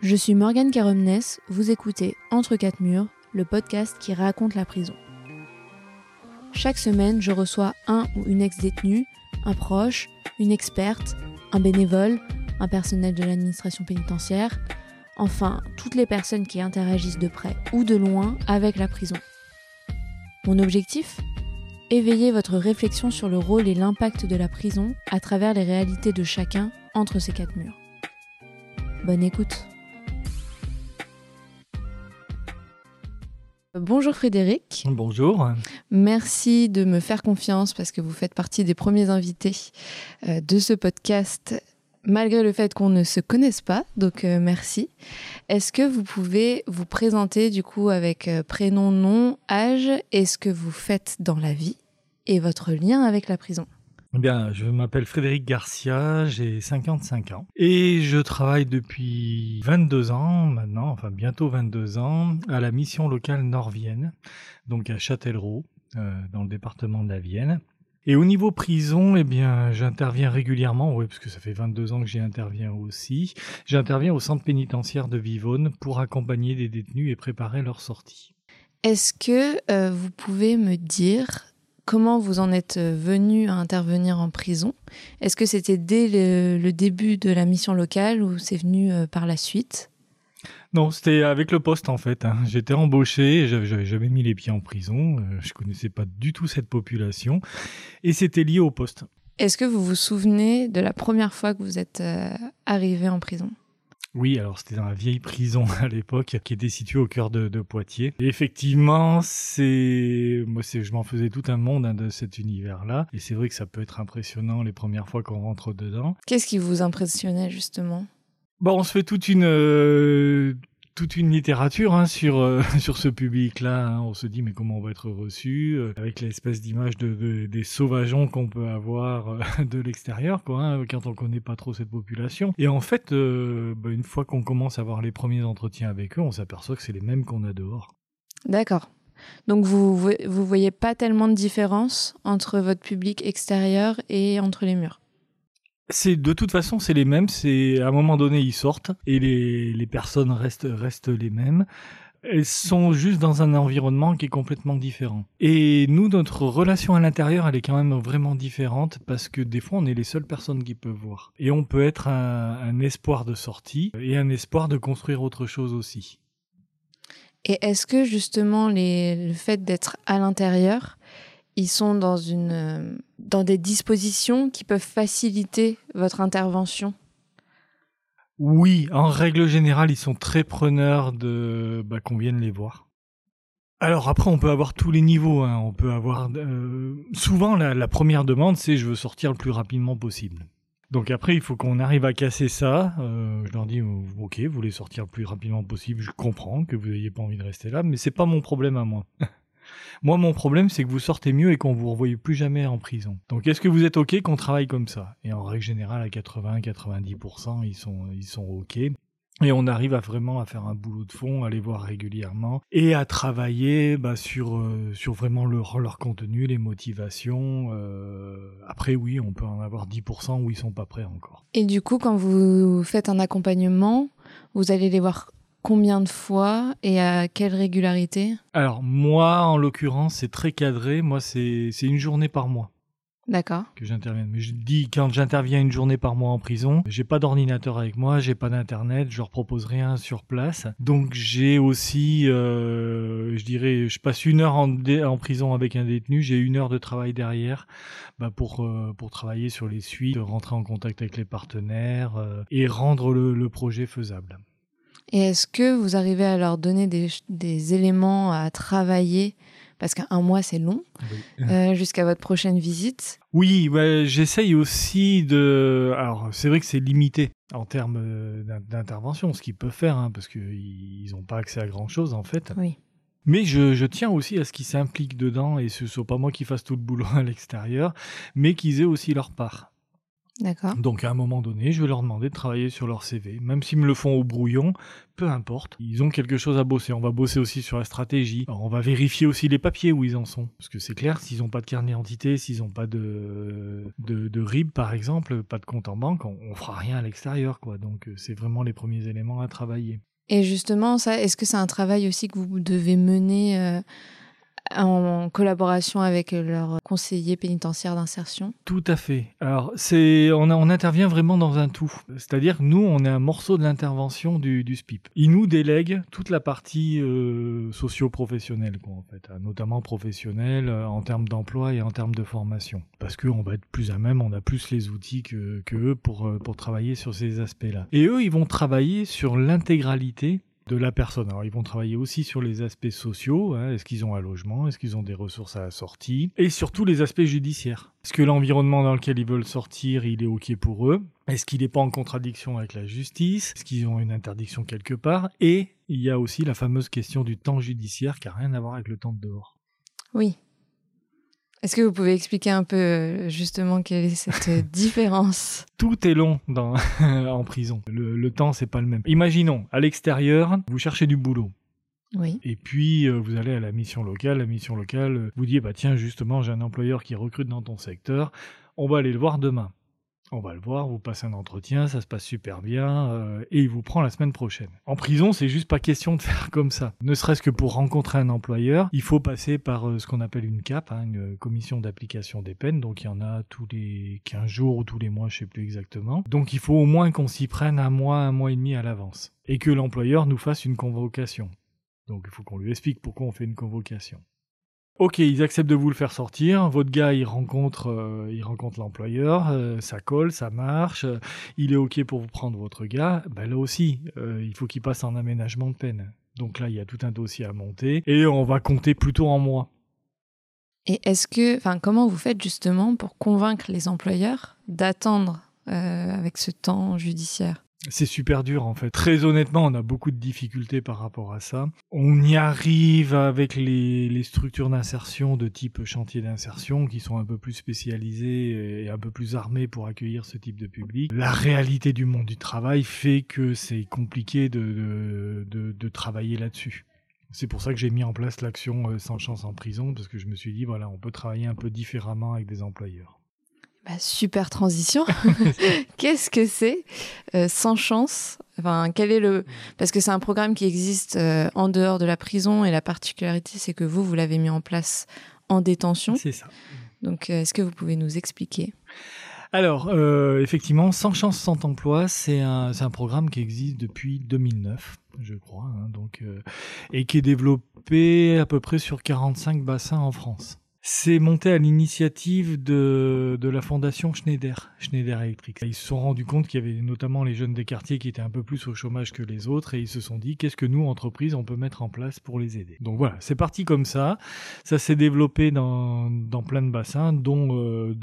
Je suis Morgane Caromnes, vous écoutez Entre quatre murs, le podcast qui raconte la prison. Chaque semaine, je reçois un ou une ex-détenue, un proche, une experte, un bénévole, un personnel de l'administration pénitentiaire, enfin toutes les personnes qui interagissent de près ou de loin avec la prison. Mon objectif? Éveiller votre réflexion sur le rôle et l'impact de la prison à travers les réalités de chacun entre ces quatre murs. Bonne écoute. Bonjour Frédéric. Bonjour. Merci de me faire confiance parce que vous faites partie des premiers invités euh, de ce podcast malgré le fait qu'on ne se connaisse pas, donc euh, merci. Est-ce que vous pouvez vous présenter du coup avec euh, prénom, nom, âge et ce que vous faites dans la vie et votre lien avec la prison? Eh bien, je m'appelle Frédéric Garcia, j'ai 55 ans et je travaille depuis 22 ans maintenant, enfin bientôt 22 ans, à la mission locale Nord-Vienne, donc à Châtellerault, euh, dans le département de la Vienne. Et au niveau prison, eh bien, j'interviens régulièrement, oui, parce que ça fait 22 ans que j'y interviens aussi. J'interviens au centre pénitentiaire de Vivonne pour accompagner des détenus et préparer leur sortie. Est-ce que euh, vous pouvez me dire comment vous en êtes venu à intervenir en prison? Est-ce que c'était dès le, début de la mission locale ou c'est venu euh, par la suite? Non, c'était avec le poste en fait. Hein. J'étais embauché, j'avais jamais mis les pieds en prison, euh, je connaissais pas du tout cette population, et c'était lié au poste. Est-ce que vous vous souvenez de la première fois que vous êtes euh, arrivé en prison? Oui, alors c'était dans la vieille prison à l'époque qui était située au cœur de, Poitiers. effectivement, c'est moi, c'est je m'en faisais tout un monde hein, de cet univers-là, et c'est vrai que ça peut être impressionnant les premières fois qu'on rentre dedans. Qu'est-ce qui vous impressionnait justement? Bon, on se fait toute une euh, toute une littérature hein, sur euh, sur ce public-là. Hein. On se dit mais comment on va être reçu euh, avec l'espèce d'image de, des sauvageons qu'on peut avoir de l'extérieur, quoi, hein, quand on connaît pas trop cette population. Et en fait, bah, une fois qu'on commence à avoir les premiers entretiens avec eux, on s'aperçoit que c'est les mêmes qu'on a dehors. D'accord. Donc vous vous voyez pas tellement de différence entre votre public extérieur et entre les murs? C'est de toute façon c'est les mêmes. C'est à un moment donné ils sortent et les, les personnes restent restent les mêmes. Elles sont juste dans un environnement qui est complètement différent. Et nous, notre relation à l'intérieur, elle est quand même vraiment différente parce que des fois, on est les seules personnes qui peuvent voir. Et on peut être un, un espoir de sortie et un espoir de construire autre chose aussi. Et est-ce que justement les, le fait d'être à l'intérieur, ils sont dans, une, euh, dans des dispositions qui peuvent faciliter votre intervention? Oui, en règle générale, ils sont très preneurs de bah, qu'on vienne les voir. Alors après, on peut avoir tous les niveaux. Hein. On peut avoir euh, souvent la, première demande, c'est je veux sortir le plus rapidement possible. Donc après, il faut qu'on arrive à casser ça. Euh, je leur dis ok, vous voulez sortir le plus rapidement possible. Je comprends que vous n'ayez pas envie de rester là, mais c'est pas mon problème à moi. Moi, mon problème, c'est que vous sortez mieux et qu'on vous revoie plus jamais en prison. Donc, est-ce que vous êtes OK qu'on travaille comme ça? Et en règle générale, à 80-90%, ils sont, ils sont OK. Et on arrive à vraiment à faire un boulot de fond, à les voir régulièrement et à travailler bah, sur euh, sur vraiment leur leur contenu, les motivations. Euh, après oui, on peut en avoir 10% où ils sont pas prêts encore. Et du coup, quand vous faites un accompagnement, vous allez les voir combien de fois et à quelle régularité Alors moi, en l'occurrence, c'est très cadré. Moi, c'est une journée par mois. D'accord. Que j'interviens. Mais je dis quand j'interviens une journée par mois en prison, j'ai pas d'ordinateur avec moi, j'ai pas d'internet, je leur propose rien sur place. Donc j'ai aussi, euh, je dirais, je passe une heure en, en prison avec un détenu, j'ai une heure de travail derrière bah, pour euh, pour travailler sur les suites, rentrer en contact avec les partenaires euh, et rendre le projet faisable. Et est-ce que vous arrivez à leur donner des, des éléments à travailler? Parce qu'un mois c'est long, euh, jusqu'à votre prochaine visite. Oui, bah, j'essaye aussi de. Alors c'est vrai que c'est limité en termes euh, d'intervention, ce qu'ils peuvent faire, hein, parce qu'ils n'ont pas accès à grand chose en fait. Oui. Mais je, je, tiens aussi à ce qu'ils s'impliquent dedans et ce soit pas moi qui fasse tout le boulot à l'extérieur, mais qu'ils aient aussi leur part. D'accord. Donc à un moment donné, je vais leur demander de travailler sur leur CV, même s'ils me le font au brouillon, peu importe. Ils ont quelque chose à bosser. On va bosser aussi sur la stratégie. Alors, on va vérifier aussi les papiers où ils en sont, parce que c'est clair, s'ils n'ont pas de carnet d'identité, s'ils n'ont pas de, de de RIB par exemple, pas de compte en banque, on, on fera rien à l'extérieur, quoi. Donc euh, c'est vraiment les premiers éléments à travailler. Et justement, ça, est-ce que c'est un travail aussi que vous devez mener euh, en collaboration avec leur conseiller pénitentiaire d'insertion Tout à fait. Alors, c'est, on, intervient vraiment dans un tout. C'est-à-dire nous, on est un morceau de l'intervention du, SPIP. Ils nous délèguent toute la partie euh, socio-professionnelle, en fait, hein, notamment professionnelle euh, en termes d'emploi et en termes de formation. Parce qu'on va être plus à même, on a plus les outils que, euh, pour travailler sur ces aspects-là. Et eux, ils vont travailler sur l'intégralité de la personne. Alors, ils vont travailler aussi sur les aspects sociaux. hein. Est-ce qu'ils ont un logement? Est-ce qu'ils ont des ressources à la sortie? Et surtout les aspects judiciaires. Est-ce que l'environnement dans lequel ils veulent sortir, il est OK pour eux? Est-ce qu'il n'est pas en contradiction avec la justice? Est-ce qu'ils ont une interdiction quelque part? Et il y a aussi la fameuse question du temps judiciaire qui n'a rien à voir avec le temps de dehors. Oui. Est-ce que vous pouvez expliquer un peu euh, justement quelle est cette euh, différence? Tout est long dans, en prison. Le, le temps, c'est pas le même. Imaginons, à l'extérieur, vous cherchez du boulot. Oui. Et puis, euh, vous allez à la mission locale. La mission locale euh, vous dit, bah tiens, justement, j'ai un employeur qui recrute dans ton secteur. On va aller le voir demain. On va le voir, vous passez un entretien, ça se passe super bien, euh, et il vous prend la semaine prochaine. En prison, c'est juste pas question de faire comme ça. Ne serait-ce que pour rencontrer un employeur, il faut passer par euh, ce qu'on appelle une CAP, hein, une commission d'application des peines. Donc il y en a tous les 15 jours ou tous les mois, je sais plus exactement. Donc il faut au moins qu'on s'y prenne un mois, un mois et demi à l'avance. Et que l'employeur nous fasse une convocation. Donc il faut qu'on lui explique pourquoi on fait une convocation. Ok, ils acceptent de vous le faire sortir. Votre gars, il rencontre, euh, rencontre l'employeur, euh, ça colle, ça marche. euh, il est ok pour vous prendre votre gars. Ben là aussi, il faut qu'il passe en aménagement de peine. Donc là, il y a tout un dossier à monter et on va compter plutôt en mois. Et est-ce que, enfin, comment vous faites justement pour convaincre les employeurs d'attendre avec ce temps judiciaire? C'est super dur en fait. Très honnêtement, on a beaucoup de difficultés par rapport à ça. On y arrive avec les, structures d'insertion de type chantier d'insertion qui sont un peu plus spécialisées et un peu plus armées pour accueillir ce type de public. La réalité du monde du travail fait que c'est compliqué de- de travailler là-dessus. C'est pour ça que j'ai mis en place l'action euh, sans chance en prison parce que je me suis dit voilà, on peut travailler un peu différemment avec des employeurs. Bah, Super transition. Qu'est-ce que c'est euh, sans chance? Enfin, quel est le Parce que c'est un programme qui existe euh, en dehors de la prison et la particularité, c'est que vous, vous l'avez mis en place en détention. C'est ça. Donc, euh, est-ce que vous pouvez nous expliquer? Alors, euh, effectivement, Sans chance, sans emploi, c'est un, programme qui existe depuis 2009, je crois, hein, donc, euh, et qui est développé à peu près sur 45 bassins en France. C'est monté à l'initiative de, la fondation Schneider, Schneider Electric. Ils se sont rendus compte qu'il y avait notamment les jeunes des quartiers qui étaient un peu plus au chômage que les autres et ils se sont dit qu'est-ce que nous, entreprises, on peut mettre en place pour les aider? Donc voilà, c'est parti comme ça. Ça s'est développé dans, plein de bassins, dont, euh,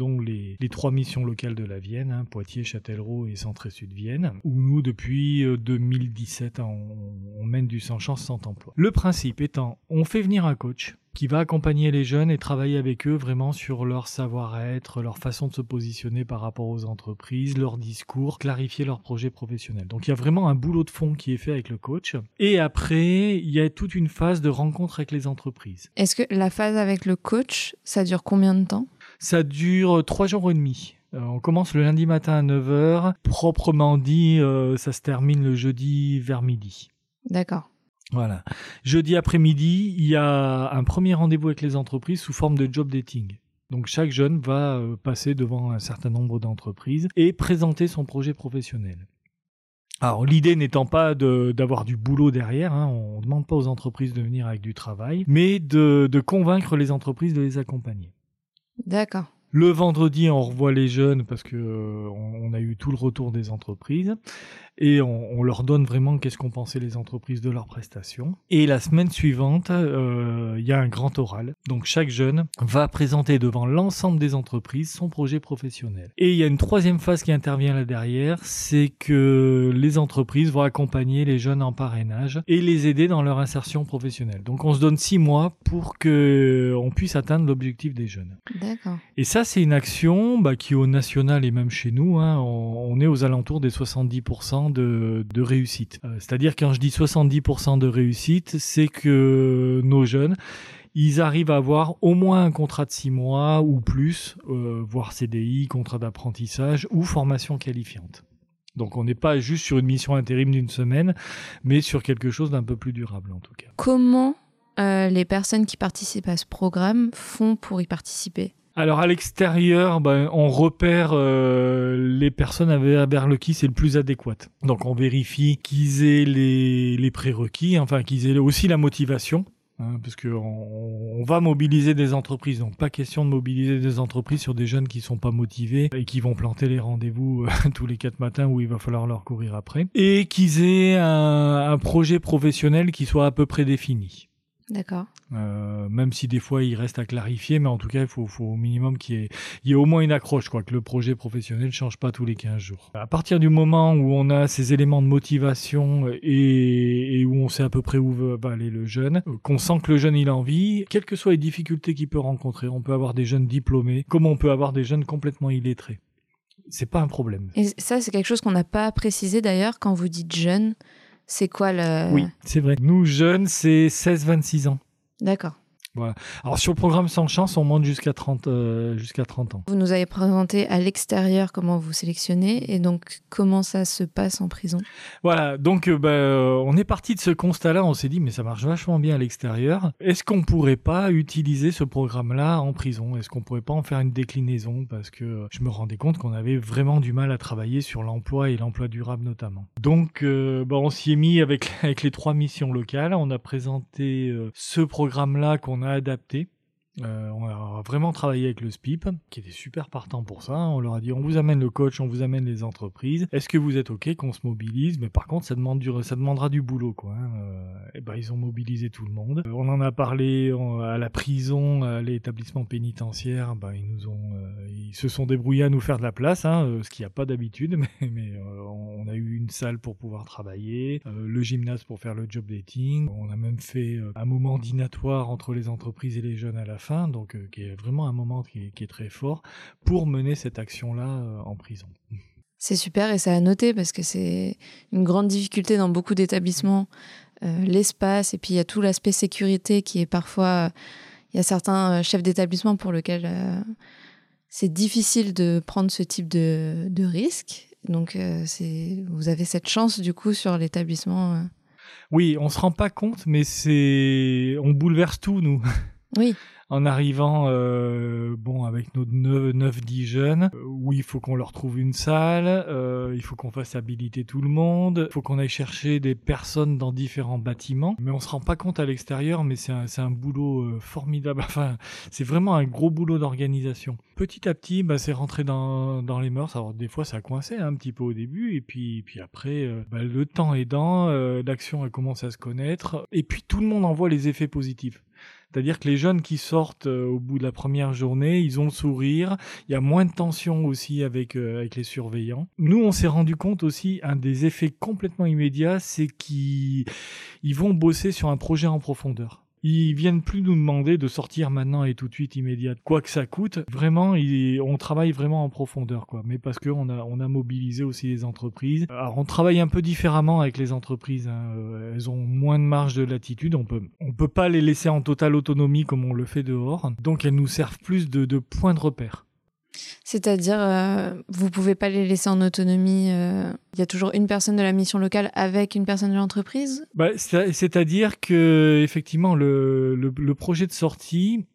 les, trois missions locales de la Vienne, hein, Poitiers, Châtellerault et Centre et Sud Vienne, où nous, depuis euh, 2017, hein, on, on mène du sans chance, sans emploi. Le principe étant, on fait venir un coach qui va accompagner les jeunes et travailler avec eux vraiment sur leur savoir-être, leur façon de se positionner par rapport aux entreprises, leur discours, clarifier leur projet professionnel. Donc il y a vraiment un boulot de fond qui est fait avec le coach. Et après, il y a toute une phase de rencontre avec les entreprises. Est-ce que la phase avec le coach, ça dure combien de temps? Ça dure trois jours et demi. Euh, on commence le lundi matin à 9h. Proprement dit, euh, ça se termine le jeudi vers midi. D'accord. Voilà. Jeudi après-midi, il y a un premier rendez-vous avec les entreprises sous forme de job dating. Donc chaque jeune va euh, passer devant un certain nombre d'entreprises et présenter son projet professionnel. Alors l'idée n'étant pas d'avoir du boulot derrière, hein, on ne demande pas aux entreprises de venir avec du travail, mais de, de convaincre les entreprises de les accompagner. D'accord. Le vendredi, on revoit les jeunes parce que euh, on a eu tout le retour des entreprises et on, on leur donne vraiment qu'est-ce qu'ont pensé les entreprises de leurs prestations. Et la semaine suivante, euh, il y a un grand oral. Donc chaque jeune va présenter devant l'ensemble des entreprises son projet professionnel. Et il y a une troisième phase qui intervient là derrière, c'est que les entreprises vont accompagner les jeunes en parrainage et les aider dans leur insertion professionnelle. Donc on se donne six mois pour que on puisse atteindre l'objectif des jeunes. D'accord. Et ça, c'est une action bah, qui, au national et même chez nous, hein, on, est aux alentours des 70% de, réussite. Euh, c'est-à-dire, quand je dis 70% de réussite, c'est que nos jeunes, ils arrivent à avoir au moins un contrat de six mois ou plus, euh, voire CDI, contrat d'apprentissage ou formation qualifiante. Donc on n'est pas juste sur une mission intérim d'une semaine, mais sur quelque chose d'un peu plus durable en tout cas. Comment euh, les personnes qui participent à ce programme font pour y participer? Alors à l'extérieur, ben, on repère euh, les personnes vers le qui c'est le plus adéquat. Donc on vérifie qu'ils aient les, prérequis, enfin qu'ils aient aussi la motivation. Hein, parce qu'on on va mobiliser des entreprises, donc pas question de mobiliser des entreprises sur des jeunes qui sont pas motivés et qui vont planter les rendez-vous euh, tous les quatre matins où il va falloir leur courir après, et qu'ils aient un projet professionnel qui soit à peu près défini. D'accord. Euh, même si des fois il reste à clarifier, mais en tout cas, il faut, au minimum qu'il y, ait, au moins une accroche, quoi, que le projet professionnel ne change pas tous les 15 jours. À partir du moment où on a ces éléments de motivation et, où on sait à peu près où va aller le jeune, qu'on sent que le jeune il a envie, quelles que soient les difficultés qu'il peut rencontrer, on peut avoir des jeunes diplômés, comme on peut avoir des jeunes complètement illettrés. C'est pas un problème. Et ça, c'est quelque chose qu'on n'a pas précisé d'ailleurs quand vous dites jeune. C'est quoi le... Oui, c'est vrai. Nous, jeunes, c'est 16-26 ans. D'accord. Voilà. Alors sur le programme Sans Chance, on monte jusqu'à 30, euh, jusqu'à 30 ans. Vous nous avez présenté à l'extérieur comment vous sélectionnez et donc comment ça se passe en prison. Voilà, donc euh, bah, euh, on est parti de ce constat-là, on s'est dit mais ça marche vachement bien à l'extérieur. Est-ce qu'on pourrait pas utiliser ce programme-là en prison? Est-ce qu'on pourrait pas en faire une déclinaison? Parce que je me rendais compte qu'on avait vraiment du mal à travailler sur l'emploi et l'emploi durable notamment. Donc bah, on s'y est mis avec, avec les trois missions locales, on a présenté ce programme-là qu'on a adapté. Euh, on a vraiment travaillé avec le SPIP, qui était super partant pour ça. On leur a dit on vous amène le coach, on vous amène les entreprises. Est-ce que vous êtes OK qu'on se mobilise? Mais par contre, ça, demande du, ça demandera du boulot. Quoi, et hein. euh, eh ben, ils ont mobilisé tout le monde. Euh, on en a parlé à la prison, à l'établissement pénitentiaire. Ben, ils, nous ont, ils se sont débrouillés à nous faire de la place, hein, ce qu'il n'y a pas d'habitude. Mais, on a eu une salle pour pouvoir travailler, le gymnase pour faire le job dating. On a même fait un moment dînatoire entre les entreprises et les jeunes à la fin, donc euh, qui est vraiment un moment qui est, très fort pour mener cette action-là euh, en prison. C'est super et ça a noté parce que c'est une grande difficulté dans beaucoup d'établissements, euh, l'espace et puis il y a tout l'aspect sécurité qui est parfois, il y a certains chefs d'établissement pour lesquels c'est difficile de prendre ce type de, de risque. Donc c'est, vous avez cette chance du coup sur l'établissement. Oui, on se rend pas compte, mais c'est, on bouleverse tout nous. Oui en arrivant euh, bon avec nos 9-10 jeunes euh, où il faut qu'on leur trouve une salle, euh, il faut qu'on fasse habiliter tout le monde, il faut qu'on aille chercher des personnes dans différents bâtiments, mais on se rend pas compte à l'extérieur, mais c'est un, un, boulot formidable, enfin c'est vraiment un gros boulot d'organisation. Petit à petit, bah, c'est rentré dans, dans les mœurs, alors des fois ça coincé un petit peu au début, et puis, puis après, bah, le temps aidant, l'action elle commence à se connaître, et puis tout le monde en voit les effets positifs. C'est-à-dire que les jeunes qui sortent euh, au bout de la première journée, ils ont le sourire. Il y a moins de tension aussi avec, euh, avec les surveillants. Nous, on s'est rendu compte aussi, un des effets complètement immédiats, c'est qu'ils vont bosser sur un projet en profondeur. Ils viennent plus nous demander de sortir maintenant et tout de suite immédiat, quoi que ça coûte. Vraiment, on travaille vraiment en profondeur, quoi. Mais parce qu'on a, on a mobilisé aussi les entreprises. Alors, on travaille un peu différemment avec les entreprises. Hein. Euh, elles ont moins de marge de latitude. On peut, on peut pas les laisser en totale autonomie comme on le fait dehors. Donc, elles nous servent plus de, de points de repère. C'est-à-dire, euh, vous pouvez pas les laisser en autonomie. Euh, il y a toujours une personne de la mission locale avec une personne de l'entreprise? Bah, c'est-à-dire que effectivement, le, le, projet de sortie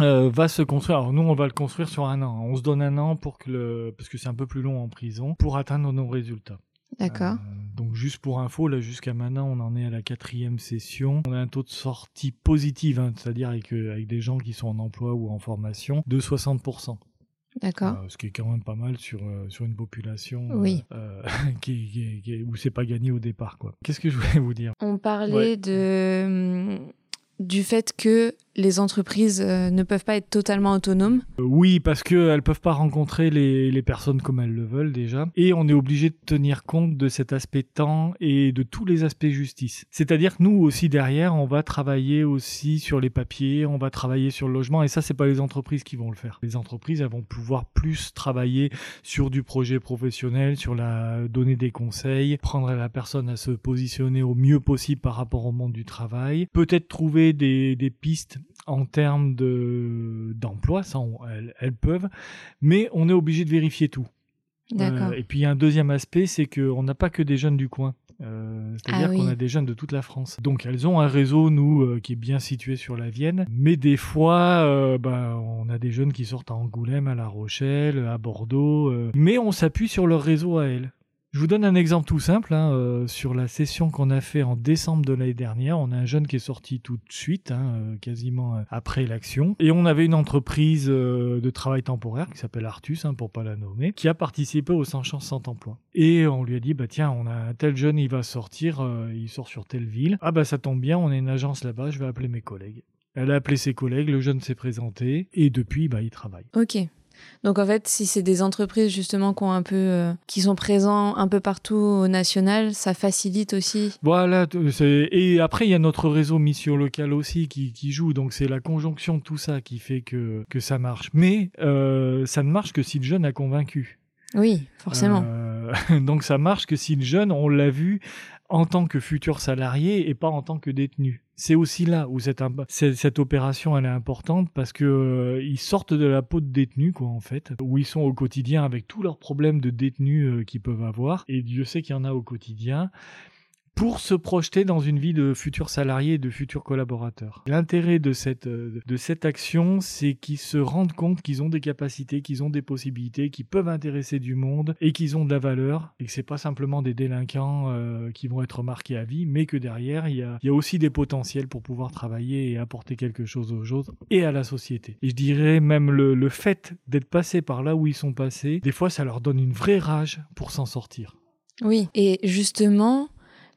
euh, va se construire. Alors nous, on va le construire sur un an. On se donne un an pour que le, parce que c'est un peu plus long en prison, pour atteindre nos résultats. D'accord. donc juste pour info, là jusqu'à maintenant, on en est à la quatrième session. On a un taux de sortie positif, hein, c'est-à-dire avec, avec des gens qui sont en emploi ou en formation, de 60%. D'accord. Euh, ce qui est quand même pas mal sur, euh, sur une population oui. euh, qui, qui, où c'est pas gagné au départ. quoi. Qu'est-ce que je voulais vous dire? On parlait de, du fait que les entreprises euh, ne peuvent pas être totalement autonomes Euh, Oui, parce qu'elles peuvent pas rencontrer les, personnes comme elles le veulent déjà. Et on est obligé de tenir compte de cet aspect temps et de tous les aspects justice. C'est-à-dire que nous aussi derrière, on va travailler aussi sur les papiers, on va travailler sur le logement. Et ça, c'est pas les entreprises qui vont le faire. Les entreprises, elles vont pouvoir plus travailler sur du projet professionnel, sur la donner des conseils, prendre la personne à se positionner au mieux possible par rapport au monde du travail, peut-être trouver des pistes en termes de d'emploi, elles, elles peuvent, mais on est obligé de vérifier tout. Euh, et puis il y a un deuxième aspect, c'est qu'on n'a pas que des jeunes du coin. Euh, C'est-à-dire Ah oui. qu'on a des jeunes de toute la France. Donc elles ont un réseau, nous, euh, qui est bien situé sur la Vienne. Mais des fois, euh, bah, on a des jeunes qui sortent à Angoulême, à La Rochelle, à Bordeaux. mais on s'appuie sur leur réseau à elles. Je vous donne un exemple tout simple. hein, euh, sur la session qu'on a fait en décembre de l'année dernière, on a un jeune qui est sorti tout de suite, hein, euh, quasiment euh, après l'action. Et on avait une entreprise de travail temporaire qui s'appelle Artus, hein, pour pas la nommer, qui a participé au 100 chances sans emploi. Et on lui a dit, bah tiens, on a tel jeune, il va sortir, il sort sur telle ville. Ah bah ça tombe bien, on a une agence là-bas, je vais appeler mes collègues. Elle a appelé ses collègues, le jeune s'est présenté, et depuis, bah il travaille. Ok. Donc en fait, si c'est des entreprises justement qui ont un peu, euh, qui sont présents un peu partout au national, ça facilite aussi. Voilà, c'est- et après il y a notre réseau mission locale aussi qui, qui joue, donc c'est la conjonction de tout ça qui fait que, que ça marche. Mais euh, ça ne marche que si le jeune a convaincu. Oui, forcément. Euh, donc ça marche que si le jeune, on l'a vu en tant que futur salarié et pas en tant que détenu. C'est aussi là où cette, cette, opération elle est importante parce que euh, ils sortent de la peau de détenu quoi en fait, où ils sont au quotidien avec tous leurs problèmes de détenus euh, qu'ils peuvent avoir et Dieu sait qu'il y en a au quotidien pour se projeter dans une vie de futur salarié et de futur collaborateur. L'intérêt de cette, euh, de cette action, c'est qu'ils se rendent compte qu'ils ont des capacités, qu'ils ont des possibilités, qu'ils peuvent intéresser du monde et qu'ils ont de la valeur et que c'est pas simplement des délinquants euh, qui vont être marqués à vie, mais que derrière, il y a, y a aussi des potentiels pour pouvoir travailler et apporter quelque chose aux autres et à la société. Et je dirais même le, le fait d'être passé par là où ils sont passés, des fois, ça leur donne une vraie rage pour s'en sortir. Oui. Et justement,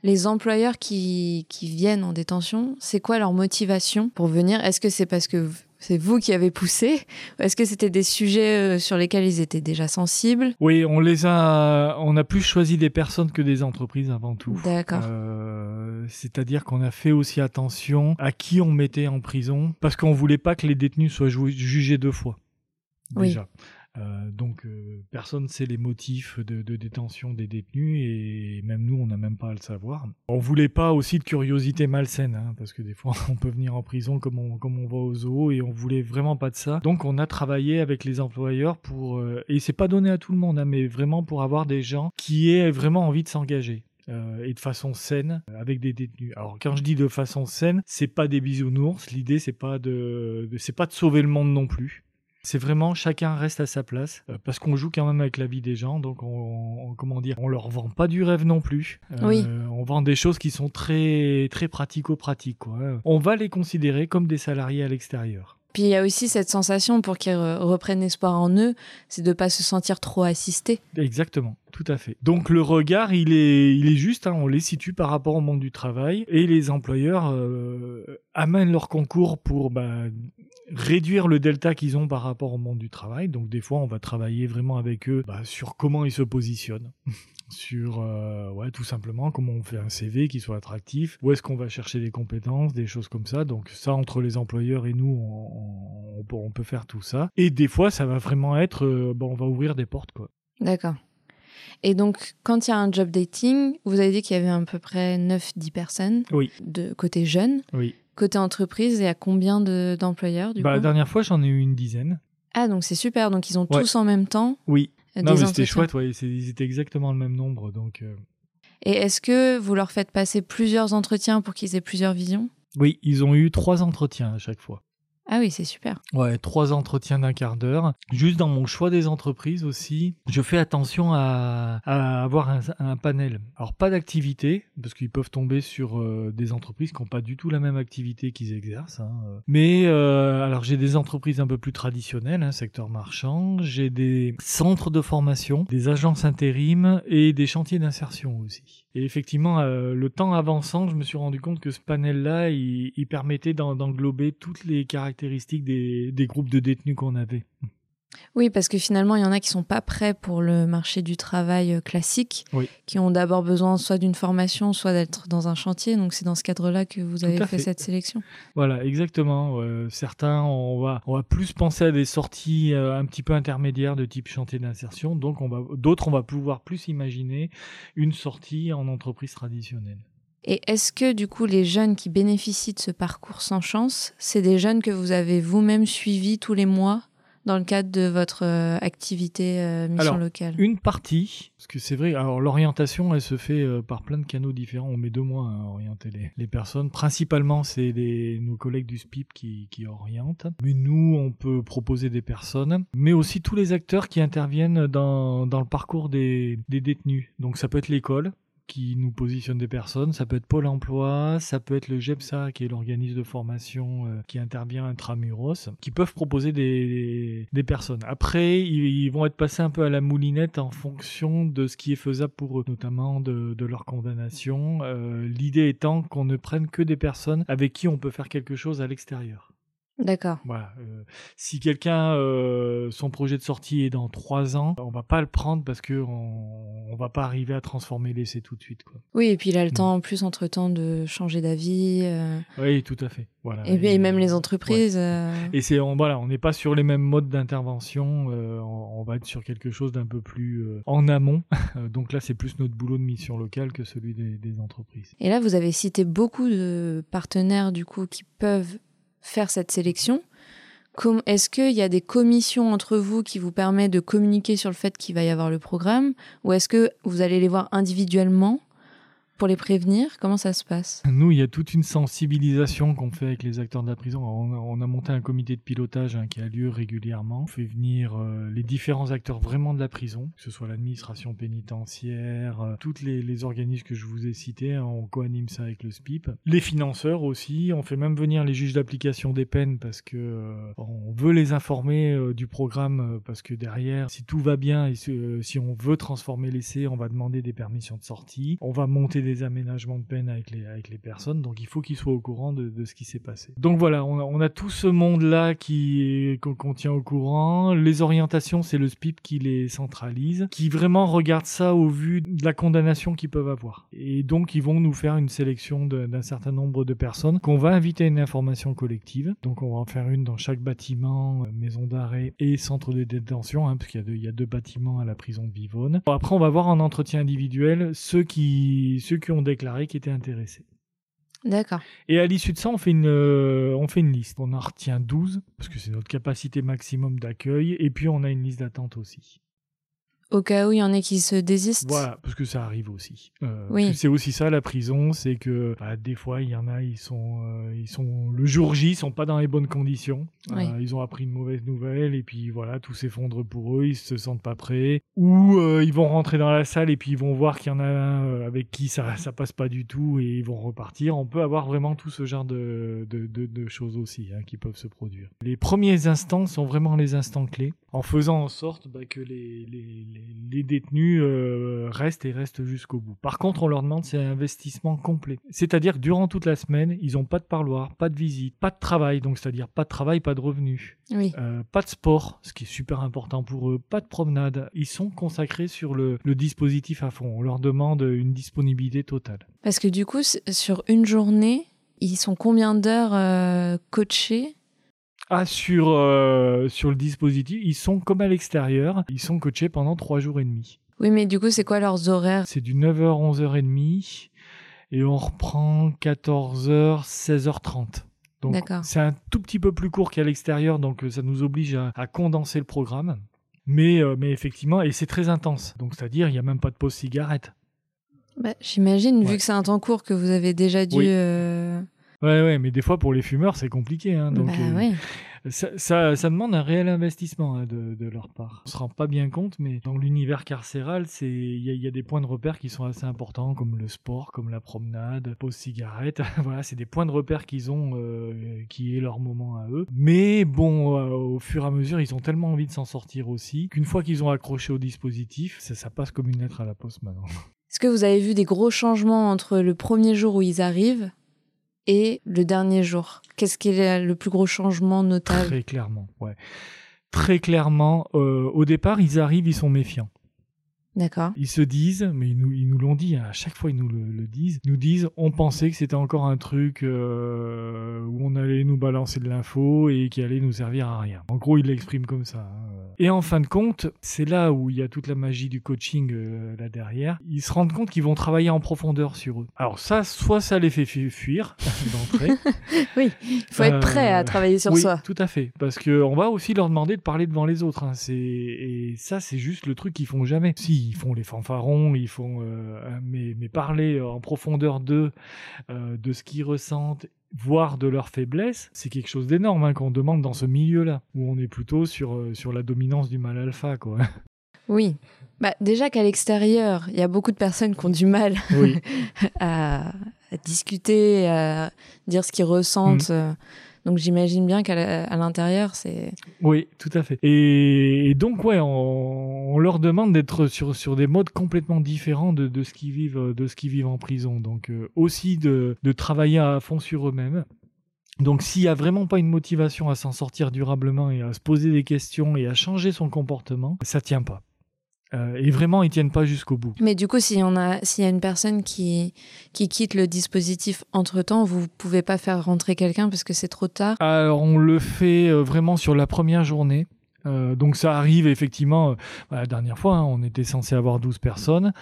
les employeurs qui, qui viennent en détention, c'est quoi leur motivation pour venir? Est-ce que c'est parce que c'est vous qui avez poussé Ou Est-ce que c'était des sujets euh, sur lesquels ils étaient déjà sensibles? Oui, on les a, on a plus choisi des personnes que des entreprises avant tout. D'accord. Euh, C'est-à-dire qu'on a fait aussi attention à qui on mettait en prison parce qu'on voulait pas que les détenus soient jugés deux fois. Oui. Euh, donc euh, personne ne sait les motifs de, détention des détenus et même nous on n'a même pas à le savoir. On voulait pas aussi de curiosité malsaine hein, parce que des fois on peut venir en prison comme on, comme on va au zoo et on voulait vraiment pas de ça. Donc on a travaillé avec les employeurs pour euh, et c'est pas donné à tout le monde hein, mais vraiment pour avoir des gens qui aient vraiment envie de s'engager. euh, et de façon saine avec des détenus. Alors quand je dis de façon saine, c'est pas des bisounours. L'idée c'est pas de- c'est pas de sauver le monde non plus. C'est vraiment chacun reste à sa place euh, parce qu'on joue quand même avec la vie des gens, donc on, on- comment dire, on leur vend pas du rêve non plus. Euh, Oui. On vend des choses qui sont très très pratico-pratiques. quoi. On va les considérer comme des salariés à l'extérieur. Puis il y a aussi cette sensation pour qu'ils re- reprennent espoir en eux, c'est de pas se sentir trop assistés. Exactement, tout à fait. Donc le regard, il est, il est juste, hein, on les situe par rapport au monde du travail et les employeurs euh, amènent leur concours pour bah, réduire le delta qu'ils ont par rapport au monde du travail. Donc des fois, on va travailler vraiment avec eux bah, sur comment ils se positionnent. sur euh, ouais tout simplement comment on fait un CV qui soit attractif où est-ce qu'on va chercher des compétences des choses comme ça donc ça entre les employeurs et nous on, on- on peut- faire tout ça et des fois ça va vraiment être euh, bon on va ouvrir des portes quoi D'accord. Et donc, quand il y a un job dating, vous avez dit qu'il y avait à peu près 9-10 personnes Oui. de côté jeune. oui Côté entreprise, y a combien de- d'employeurs du Bah, la dernière fois, j'en ai eu une dizaine. Ah, donc c'est super. Donc ils ont Ouais. tous en même temps Oui. Non, mais c'était chouette, ouais. Ils étaient exactement le même nombre. Donc, euh, Et est-ce que vous leur faites passer plusieurs entretiens pour qu'ils aient plusieurs visions? Oui, ils ont eu trois entretiens à chaque fois. Ah oui, c'est super. Ouais, trois entretiens d'un quart d'heure. Juste dans mon choix des entreprises aussi, je fais attention à, avoir un, panel. Alors pas d'activité, parce qu'ils peuvent tomber sur euh, des entreprises qui n'ont pas du tout la même activité qu'ils exercent. Hein. Mais euh, alors j'ai des entreprises un peu plus traditionnelles, hein, secteur marchand. J'ai des centres de formation, des agences intérim et des chantiers d'insertion aussi. Et effectivement, euh, le temps avançant, je me suis rendu compte que ce panel-là, il, permettait d'englober toutes les caractéristiques des groupes de détenus qu'on avait. Oui, parce que finalement, il y en a qui sont pas prêts pour le marché du travail euh, classique, oui. qui ont d'abord besoin soit d'une formation, soit d'être dans un chantier. Donc, c'est dans ce cadre-là que vous avez fait, fait, cette sélection. Voilà, exactement. Euh, certains, on va, on va plus penser à des sorties euh, un petit peu intermédiaires de type chantier d'insertion. Donc, on va, d'autres, on va pouvoir plus imaginer une sortie en entreprise traditionnelle. Et est-ce que du coup les jeunes qui bénéficient de ce parcours sans chance, c'est des jeunes que vous avez vous-même suivis tous les mois dans le cadre de votre euh, activité euh, mission alors, locale Une partie, parce que c'est vrai, alors l'orientation elle se fait euh, par plein de canaux différents, on met deux mois à orienter les, les personnes. Principalement c'est nos collègues du SPIP qui, qui orientent, mais nous on peut proposer des personnes, mais aussi tous les acteurs qui interviennent dans, dans le parcours des, des détenus. Donc ça peut être l'école, qui nous positionne des personnes. Ça peut être Pôle emploi, ça peut être le GEPSA, qui est l'organisme de formation euh, qui intervient intramuros, qui peuvent proposer des, des personnes. Après, ils, ils, vont être passés un peu à la moulinette en fonction de ce qui est faisable pour eux, notamment de, de leur condamnation. Euh, L'idée étant qu'on ne prenne que des personnes avec qui on peut faire quelque chose à l'extérieur. D'accord. Voilà. Euh, si quelqu'un, euh, son projet de sortie est dans trois ans, on va pas le prendre parce que on, on va pas arriver à transformer l'essai tout de suite. Quoi. Oui, et puis il a le temps en plus entre temps de changer d'avis. Euh... Oui, tout à fait. Voilà. Et, et même les entreprises. Ouais. Et c'est on, voilà, on n'est pas sur les mêmes modes d'intervention. On, on, va être sur quelque chose d'un peu plus en amont. Donc là, c'est plus notre boulot de mission locale que celui des, des entreprises. Et là, vous avez cité beaucoup de partenaires du coup qui peuvent faire cette sélection. Est-ce qu'il y a des commissions entre vous qui vous permettent de communiquer sur le fait qu'il va y avoir le programme? Ou est-ce que vous allez les voir individuellement? Pour les prévenir Comment ça se passe? Nous, il y a toute une sensibilisation qu'on fait avec les acteurs de la prison. On a, on a monté un comité de pilotage hein, qui a lieu régulièrement. On fait venir euh, les différents acteurs vraiment de la prison, que ce soit l'administration pénitentiaire, euh, toutes les, les, organismes que je vous ai cités. Hein, on coanime ça avec le SPIP. Les financeurs aussi. On fait même venir les juges d'application des peines parce que euh, on veut les informer euh, du programme parce que derrière, si tout va bien et si on veut transformer l'essai, on va demander des permissions de sortie. On va monter des aménagements de peine avec les, avec les personnes, donc il faut qu'ils soient au courant de, de, ce qui s'est passé. Donc voilà, on a, on a tout ce monde-là qui qu'on qu tient au courant. Les orientations, c'est le SPIP qui les centralise, qui vraiment regarde ça au vu de la condamnation qu'ils peuvent avoir. Et donc ils vont nous faire une sélection d'un certain nombre de personnes qu'on va inviter à une information collective. Donc on va en faire une dans chaque bâtiment, maison d'arrêt et centre de détention, hein, parce qu'il y, y, a deux bâtiments à la prison de Bivonne. Bon, après on va voir en entretien individuel ceux qui qui ont déclaré qu'ils étaient intéressés. D'accord. Et à l'issue de ça, on fait une, euh, on fait une liste. On en retient 12, parce que c'est notre capacité maximum d'accueil, et puis on a une liste d'attente aussi. Au cas où il y en a qui se désistent. Voilà, parce que ça arrive aussi. Euh, oui. C'est aussi ça la prison, c'est que bah, des fois il y en a, ils sont, euh, ils sont le jour J, ils sont pas dans les bonnes conditions. Oui. Euh, ils ont appris une mauvaise nouvelle et puis voilà, tout s'effondre pour eux, ils se sentent pas prêts. Ou ils vont rentrer dans la salle et puis ils vont voir qu'il y en a un avec qui ça, ça passe pas du tout et ils vont repartir. On peut avoir vraiment tout ce genre de, de, de, de choses aussi hein, qui peuvent se produire. Les premiers instants sont vraiment les instants clés, en faisant en sorte bah, que les, les, les les détenus euh, restent et restent jusqu'au bout. Par contre, on leur demande c'est un investissement complet. C'est-à-dire que durant toute la semaine, ils n'ont pas de parloir, pas de visite, pas de travail, donc c'est-à-dire pas de travail, pas de revenus, oui. euh, pas de sport, ce qui est super important pour eux, pas de promenade. Ils sont consacrés sur le, le dispositif à fond. On leur demande une disponibilité totale. Parce que du coup, sur une journée, ils sont combien d'heures euh, coachés ah, sur, euh, sur le dispositif, ils sont comme à l'extérieur, ils sont coachés pendant trois jours et demi. Oui, mais du coup, c'est quoi leurs horaires? C'est du 9h, 11h30, et on reprend 14h, 16h30. Donc, c'est un tout petit peu plus court qu'à l'extérieur, donc ça nous oblige à, à condenser le programme. Mais, euh, mais effectivement, et c'est très intense. Donc, c'est-à-dire, il n'y a même pas de pause cigarette. Bah, J'imagine, ouais. vu que c'est un temps court que vous avez déjà dû... Oui. Euh Ouais, ouais, mais des fois pour les fumeurs, c'est compliqué. Hein, donc, bah euh, oui. ça, ça, ça demande un réel investissement hein, de, de leur part. On se rend pas bien compte, mais dans l'univers carcéral, c'est il y, a- il y a des points de repère qui sont assez importants, comme le sport, comme la promenade, pause cigarette. voilà, c'est des points de repère qu'ils ont, euh, qui est leur moment à eux. Mais bon, euh, au fur et à mesure, ils ont tellement envie de s'en sortir aussi qu'une fois qu'ils ont accroché au dispositif, ça, ça passe comme une lettre à la poste maintenant. Est-ce que vous avez vu des gros changements entre le premier jour où ils arrivent et le dernier jour Qu'est-ce qui est le plus gros changement notable? Très clairement, ouais. Très clairement, euh, au départ, ils arrivent, ils sont méfiants. D'accord. Ils se disent, mais ils nous, ils nous l'ont dit, hein, à chaque fois ils nous le, le disent, ils nous disent, on pensait que c'était encore un truc euh, où on allait nous balancer de l'info et qui allait nous servir à rien. En gros, ils l'expriment comme ça. hein. Et en fin de compte, c'est là où il y a toute la magie du coaching euh, là derrière. Ils se rendent compte qu'ils vont travailler en profondeur sur eux. Alors ça, soit ça les fait fu- fuir d'entrée, Oui, il faut être prêt à Euh, travailler sur oui, soi. tout à fait. Parce que on va aussi leur demander de parler devant les autres. hein. C'est et ça, c'est juste le truc qu'ils font jamais. Si ils font les fanfarons, ils font, euh, mais mais parler en profondeur d'eux, euh, de ce qu'ils ressentent, voire de leurs faiblesses, c'est quelque chose d'énorme hein, qu'on demande dans ce milieu-là, où on est plutôt sur euh, sur la dominance du mal alpha, quoi. Oui. Bah, déjà qu'à l'extérieur, il y a beaucoup de personnes qui ont du mal oui. à, à discuter, à dire ce qu'ils ressentent. Mm. Donc j'imagine bien qu'à l'intérieur, c'est... Oui, tout à fait. Et, donc, ouais, on, leur demande d'être sur, sur des modes complètement différents de, de ce qu'ils vivent, vivent en prison. Donc, euh, aussi de, de travailler à fond sur eux-mêmes. Donc, s'il y a vraiment pas une motivation à s'en sortir durablement et à se poser des questions et à changer son comportement, ça tient pas. Euh, et vraiment, ils tiennent pas jusqu'au bout. Mais du coup, s'il y, en a, s'il y a une personne qui, qui quitte le dispositif entre-temps, vous pouvez pas faire rentrer quelqu'un parce que c'est trop tard. Alors, on le fait euh, vraiment sur la première journée. Euh, donc ça arrive effectivement, bah, la dernière fois, hein, on était censé avoir 12 personnes.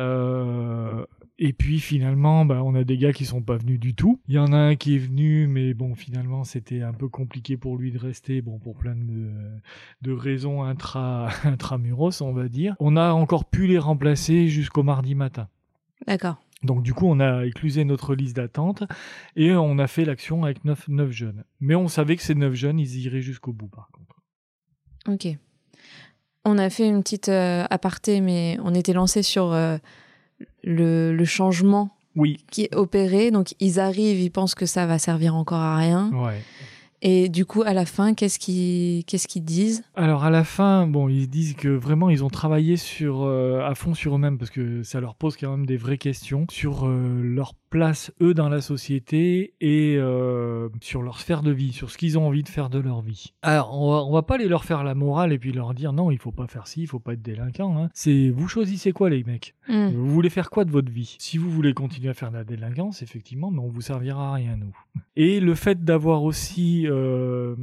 Euh, et puis finalement, bah, on a des gars qui sont pas venus du tout. Il y en a un qui est venu, mais bon, finalement, c'était un peu compliqué pour lui de rester, bon, pour plein de, de raisons intra, intramuros, on va dire. On a encore pu les remplacer jusqu'au mardi matin. D'accord. Donc du coup, on a éclusé notre liste d'attente et on a fait l'action avec 9, neuf jeunes. Mais on savait que ces 9 jeunes, ils iraient jusqu'au bout par contre. Ok. On a fait une petite euh, aparté, mais on était lancé sur euh, le, le changement Oui, qui est opéré. Donc ils arrivent, ils pensent que ça va servir encore à rien. ouais. Et du coup, à la fin, qu'est-ce qu'ils qu'est-ce qu'ils disent? Alors à la fin, bon, ils disent que vraiment ils ont travaillé sur euh, à fond sur eux-mêmes parce que ça leur pose quand même des vraies questions sur euh, leur place eux dans la société et euh, sur leur sphère de vie, sur ce qu'ils ont envie de faire de leur vie. Alors on va, on va pas aller leur faire la morale et puis leur dire non, il faut pas faire ci, il faut pas être délinquant. Hein. C'est vous choisissez quoi les mecs? Hmm. Vous voulez faire quoi de votre vie? Si vous voulez continuer à faire de la délinquance, effectivement, mais on vous servira à rien, nous. Et le fait d'avoir aussi euh,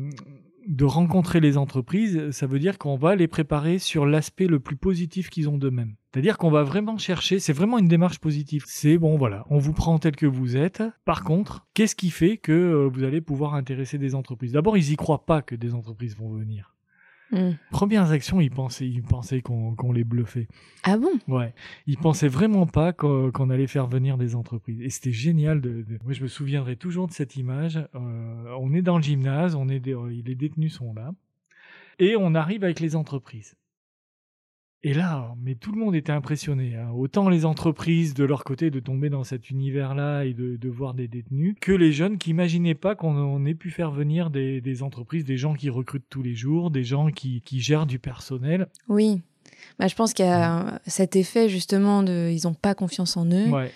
de rencontrer les entreprises, ça veut dire qu'on va les préparer sur l'aspect le plus positif qu'ils ont d'eux-mêmes. C'est-à-dire qu'on va vraiment chercher, c'est vraiment une démarche positive. C'est bon, voilà, on vous prend tel que vous êtes. Par contre, qu'est-ce qui fait que euh, vous allez pouvoir intéresser des entreprises? D'abord, ils y croient pas que des entreprises vont venir. Hmm. Premières actions, ils pensaient, ils pensaient qu'on les bluffait. Ah bon? Ouais, ils pensaient vraiment pas qu'on allait faire venir des entreprises. Et c'était génial. De, de- Moi, je me souviendrai toujours de cette image. Euh, on est dans le gymnase, on est des- les détenus sont là, et on arrive avec les entreprises. Et là, mais tout le monde était impressionné. hein. Autant les entreprises de leur côté de tomber dans cet univers-là et de, de voir des détenus, que les jeunes qui imaginaient pas qu'on on ait pu faire venir des, des entreprises, des gens qui recrutent tous les jours, des gens qui, qui gèrent du personnel. Oui. Bah, je pense qu'il y a cet effet justement de ils n'ont pas confiance en eux. Ouais.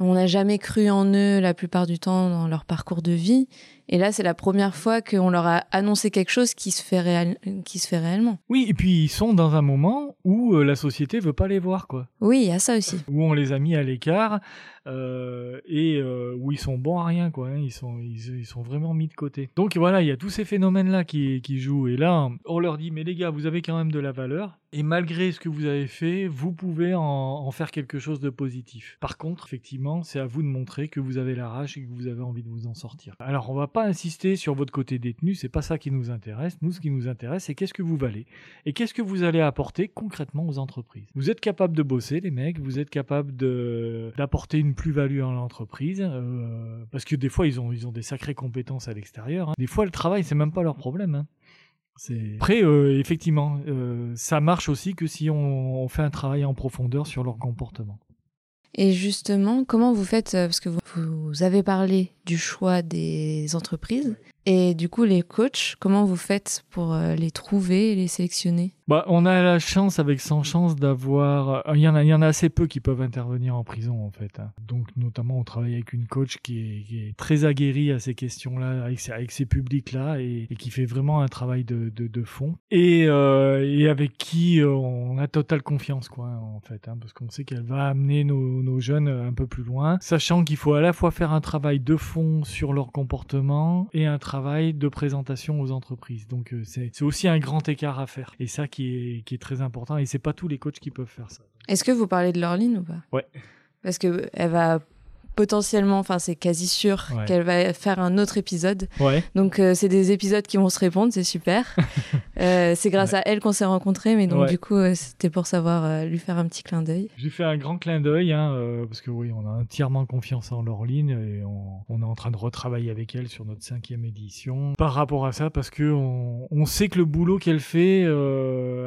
On n'a jamais cru en eux la plupart du temps dans leur parcours de vie. Et là, c'est la première fois qu'on leur a annoncé quelque chose qui se fait, réel- qui se fait réellement. Oui, et puis ils sont dans un moment où euh, la société veut pas les voir, quoi. Oui, il y a ça aussi. Où on les a mis à l'écart euh, et euh, où ils sont bons à rien, quoi. hein. Ils sont, ils, ils sont vraiment mis de côté. Donc voilà, il y a tous ces phénomènes-là qui, qui jouent. Et là, on leur dit, mais les gars, vous avez quand même de la valeur. Et malgré ce que vous avez fait, vous pouvez en, en faire quelque chose de positif. Par contre, effectivement, c'est à vous de montrer que vous avez la rage et que vous avez envie de vous en sortir. Alors, on va pas insister sur votre côté détenu, c'est pas ça qui nous intéresse. Nous, ce qui nous intéresse, c'est qu'est-ce que vous valez et qu'est-ce que vous allez apporter concrètement aux entreprises. Vous êtes capable de bosser, les mecs, vous êtes capable d'apporter une plus-value en l'entreprise, euh, parce que des fois ils ont ils ont des sacrées compétences à l'extérieur. hein. Des fois le travail c'est même pas leur problème. hein. Après euh, effectivement euh, ça marche aussi que si on, fait un travail en profondeur sur leur comportement. Et justement, comment vous faites, parce que vous avez parlé du choix des entreprises, et du coup les coachs, comment vous faites pour euh, les trouver et les sélectionner? Bah, on a la chance avec sans chance d'avoir. euh, Il y en a, il y en a assez peu qui peuvent intervenir en prison en fait. hein. Donc notamment, on travaille avec une coach qui est, très aguerrie à ces questions-là, avec, avec ces publics-là, et, qui fait vraiment un travail de, de, fond. Et, euh, et avec qui on a totale confiance, quoi, en fait, hein, parce qu'on sait qu'elle va amener nos jeunes un peu plus loin, sachant qu'il faut à la fois faire un travail de fond sur leur comportement et un travail de présentation aux entreprises. Donc euh, c'est aussi un grand écart à faire. Et ça qui est, qui est très important. Et c'est pas tous les coachs qui peuvent faire ça. Est-ce que vous parlez de Laureline ou pas? Ouais. Parce que elle va potentiellement, enfin c'est quasi sûr Ouais. qu'elle va faire un autre épisode. Ouais. Donc euh, c'est des épisodes qui vont se répondre, c'est super. Euh, c'est grâce à elle qu'on s'est rencontrés, mais donc du coup euh, c'était pour savoir lui faire un petit clin d'œil. J'ai fait un grand clin d'œil, hein, parce que oui, on a entièrement confiance en Laureline et on, on est en train de retravailler avec elle sur notre cinquième édition. Par rapport à ça, parce que on, on sait que le boulot qu'elle fait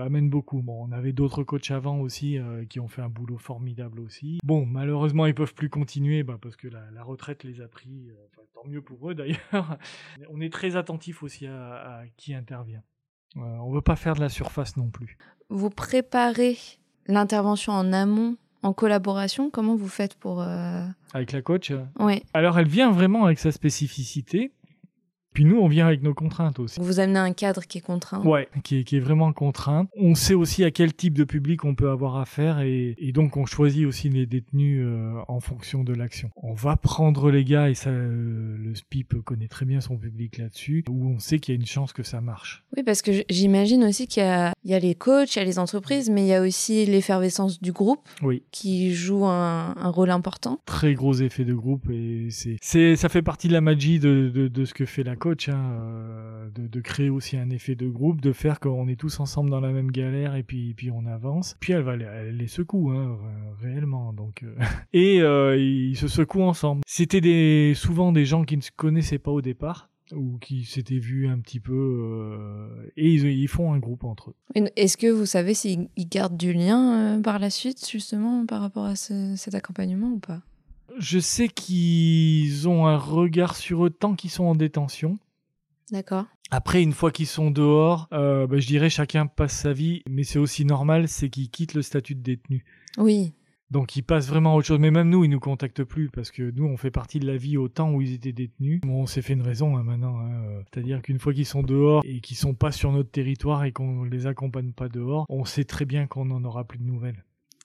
amène beaucoup. Bon, on avait d'autres coachs avant aussi qui ont fait un boulot formidable aussi. Bon, malheureusement, ils peuvent plus continuer bah, parce que la, la retraite les a pris. euh, enfin, tant mieux pour eux d'ailleurs. on est très attentif aussi à, à qui intervient. Euh, on veut pas faire de la surface non plus. Vous préparez l'intervention en amont, en collaboration? Comment vous faites pour euh, Avec la coach? Ouais. Alors elle vient vraiment avec sa spécificité. Puis nous, on vient avec nos contraintes aussi. Vous amenez un cadre qui est contraint. Ouais, qui est, qui est vraiment contraint. On sait aussi à quel type de public on peut avoir affaire et, et donc on choisit aussi les détenus euh, en fonction de l'action. On va prendre les gars et ça, euh, le SPIP connaît très bien son public là-dessus, où on sait qu'il y a une chance que ça marche. Oui, parce que j'imagine aussi qu'il y a, il y a les coachs, il y a les entreprises, mais il y a aussi l'effervescence du groupe Oui, qui joue un, un rôle important. très gros effet de groupe et c'est, c'est, ça fait partie de la magie de, de, de ce que fait la coach, hein, euh, de, créer aussi un effet de groupe, de faire qu'on est tous ensemble dans la même galère et puis, on avance. Puis elle va les, secoue, hein, ré- réellement. Donc, euh, et euh, ils se secouent ensemble. C'était souvent des gens qui ne se connaissaient pas au départ ou qui s'étaient vus un petit peu et ils, font un groupe entre eux. Est-ce que vous savez s'ils ils gardent du lien par la suite, justement, par rapport à ce- cet accompagnement ou pas? Je sais qu'ils ont un regard sur eux tant qu'ils sont en détention. D'accord. Après, une fois qu'ils sont dehors, euh, bah, je dirais chacun passe sa vie, mais c'est aussi normal, c'est qu'ils quittent le statut de détenu. Oui. Donc ils passent vraiment à autre chose. Mais même nous, ils nous contactent plus parce que nous, on fait partie de la vie au temps où ils étaient détenus. Bon, on s'est fait une raison hein, maintenant. hein, euh, C'est-à-dire qu'une fois qu'ils sont dehors et qu'ils sont pas sur notre territoire et qu'on les accompagne pas dehors, on sait très bien qu'on n'en aura plus de nouvelles.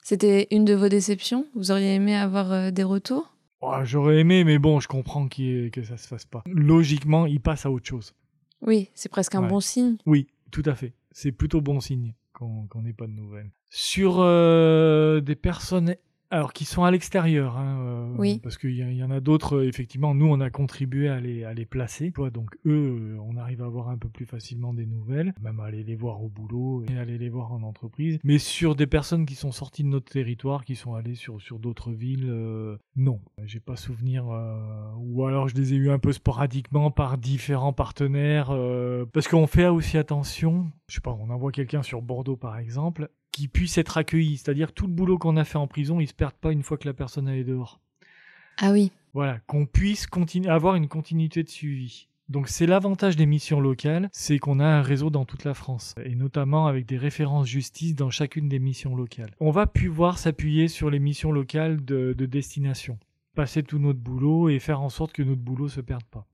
C'était une de vos déceptions? Vous auriez aimé avoir euh, des retours? Oh, J'aurais aimé, mais bon, je comprends ait- que ça se fasse pas. Logiquement, ils passent à autre chose. Oui, c'est presque un Ouais. bon signe. Oui, tout à fait. C'est plutôt bon signe qu'on qu'on n'ait pas de nouvelles. Sur euh, des personnes alors qui sont à l'extérieur, hein, euh, Oui. parce qu'il y, en a d'autres, euh, effectivement, nous on a contribué à les, à les placer, donc eux, euh, on arrive à avoir un peu plus facilement des nouvelles, même à aller les voir au boulot et aller les voir en entreprise, mais sur des personnes qui sont sorties de notre territoire, qui sont allées sur, sur d'autres villes, non, j'ai pas souvenir, ou alors je les ai eu un peu sporadiquement par différents partenaires, parce qu'on fait aussi attention, je sais pas, on envoie quelqu'un sur Bordeaux par exemple, qui puisse être accueilli, c'est-à-dire tout le boulot qu'on a fait en prison, il se perd pas une fois que la personne elle est dehors. Ah oui. Voilà, qu'on puisse continuer, avoir une continuité de suivi. Donc c'est l'avantage des missions locales, c'est qu'on a un réseau dans toute la France, et notamment avec des références justice dans chacune des missions locales. On va pouvoir s'appuyer sur les missions locales de, de destination, passer tout notre boulot et faire en sorte que notre boulot se perde pas.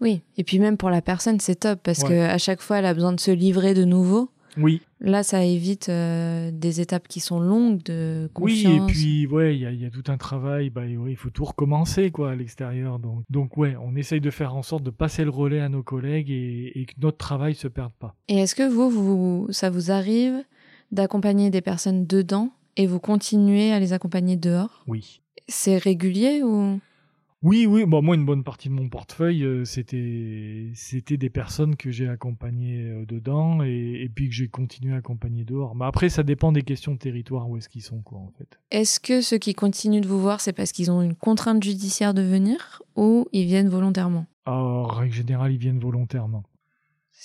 Oui. Et puis même pour la personne, c'est top parce Ouais. que à chaque fois, elle a besoin de se livrer de nouveau. Oui, Là, ça évite euh, des étapes qui sont longues de Oui, confiance. et puis ouais, il y, a- il y a tout un travail. Bah, ouais, il faut tout recommencer quoi à l'extérieur. Donc, donc ouais, on essaye de faire en sorte de passer le relais à nos collègues et, et que notre travail se perde pas. Et est-ce que vous, vous, ça vous arrive d'accompagner des personnes dedans et vous continuez à les accompagner dehors? Oui. C'est régulier ou? Oui, oui. Bon, moi, une bonne partie de mon portefeuille, euh, c'était c'était des personnes que j'ai accompagnées euh, dedans et, et puis que j'ai continué à accompagner dehors. Mais après, ça dépend des questions de territoire où est-ce qu'ils sont, quoi, en fait. Est-ce que ceux qui continuent de vous voir, c'est parce qu'ils ont une contrainte judiciaire de venir ou ils viennent volontairement? En règle générale, ils viennent volontairement.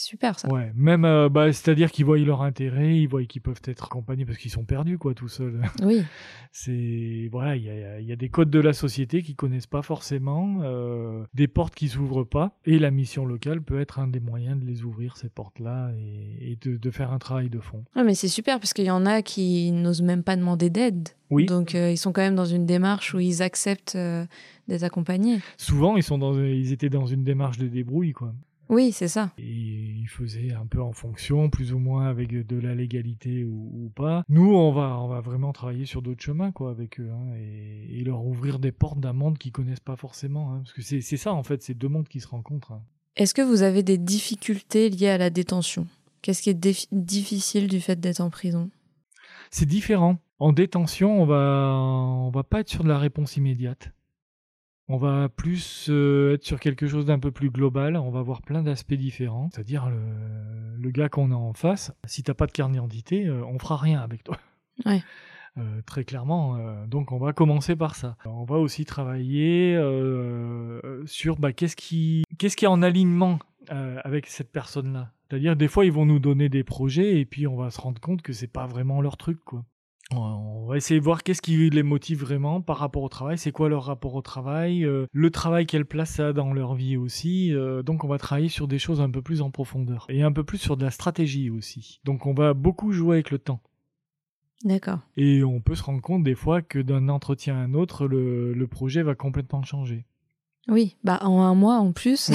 C'est super ça. Ouais, même, euh, bah, c'est-à-dire qu'ils voient leur intérêt, ils voient qu'ils peuvent être accompagnés parce qu'ils sont perdus, quoi, tout seuls. Oui. C'est voilà, il y a, y a des codes de la société qu'ils connaissent pas forcément, euh, des portes qui s'ouvrent pas, et la mission locale peut être un des moyens de les ouvrir ces portes-là et, et de, de faire un travail de fond. Ouais, mais c'est super parce qu'il y en a qui n'osent même pas demander d'aide. Oui. Donc euh, ils sont quand même dans une démarche où ils acceptent euh, d'être accompagnés. Souvent, ils sont dans, ils étaient dans une démarche de débrouille, quoi. Oui, c'est ça. Et ils faisaient un peu en fonction, plus ou moins avec de la légalité ou, ou pas. Nous, on va, on va vraiment travailler sur d'autres chemins, quoi, avec eux, hein, et, et leur ouvrir des portes d'un monde qu'ils connaissent pas forcément, hein, parce que c'est ça, en fait, c'est deux mondes qui se rencontrent. hein. Est-ce que vous avez des difficultés liées à la détention? Qu'est-ce qui est difficile du fait d'être en prison? C'est différent. En détention, on va, on va pas être sur de la réponse immédiate. On va plus euh, être sur quelque chose d'un peu plus global. On va voir plein d'aspects différents. C'est-à-dire le, le gars qu'on a en face. Si t'as pas de carte d'identité, euh, on fera rien avec toi. Ouais. Euh, très clairement. euh, donc on va commencer par ça. On va aussi travailler euh, sur bah, qu'est-ce qui, qu'est-ce qui est en alignement avec cette personne-là. C'est-à-dire des fois ils vont nous donner des projets et puis on va se rendre compte que c'est pas vraiment leur truc quoi. On va essayer de voir qu'est-ce qui les motive vraiment par rapport au travail, c'est quoi leur rapport au travail, euh, le travail quelle place ça a dans leur vie aussi. euh, donc on va travailler sur des choses un peu plus en profondeur et un peu plus sur de la stratégie aussi. Donc on va beaucoup jouer avec le temps. D'accord. Et on peut se rendre compte des fois que d'un entretien à un autre, le, le projet va complètement changer. Oui, bah en un mois en plus,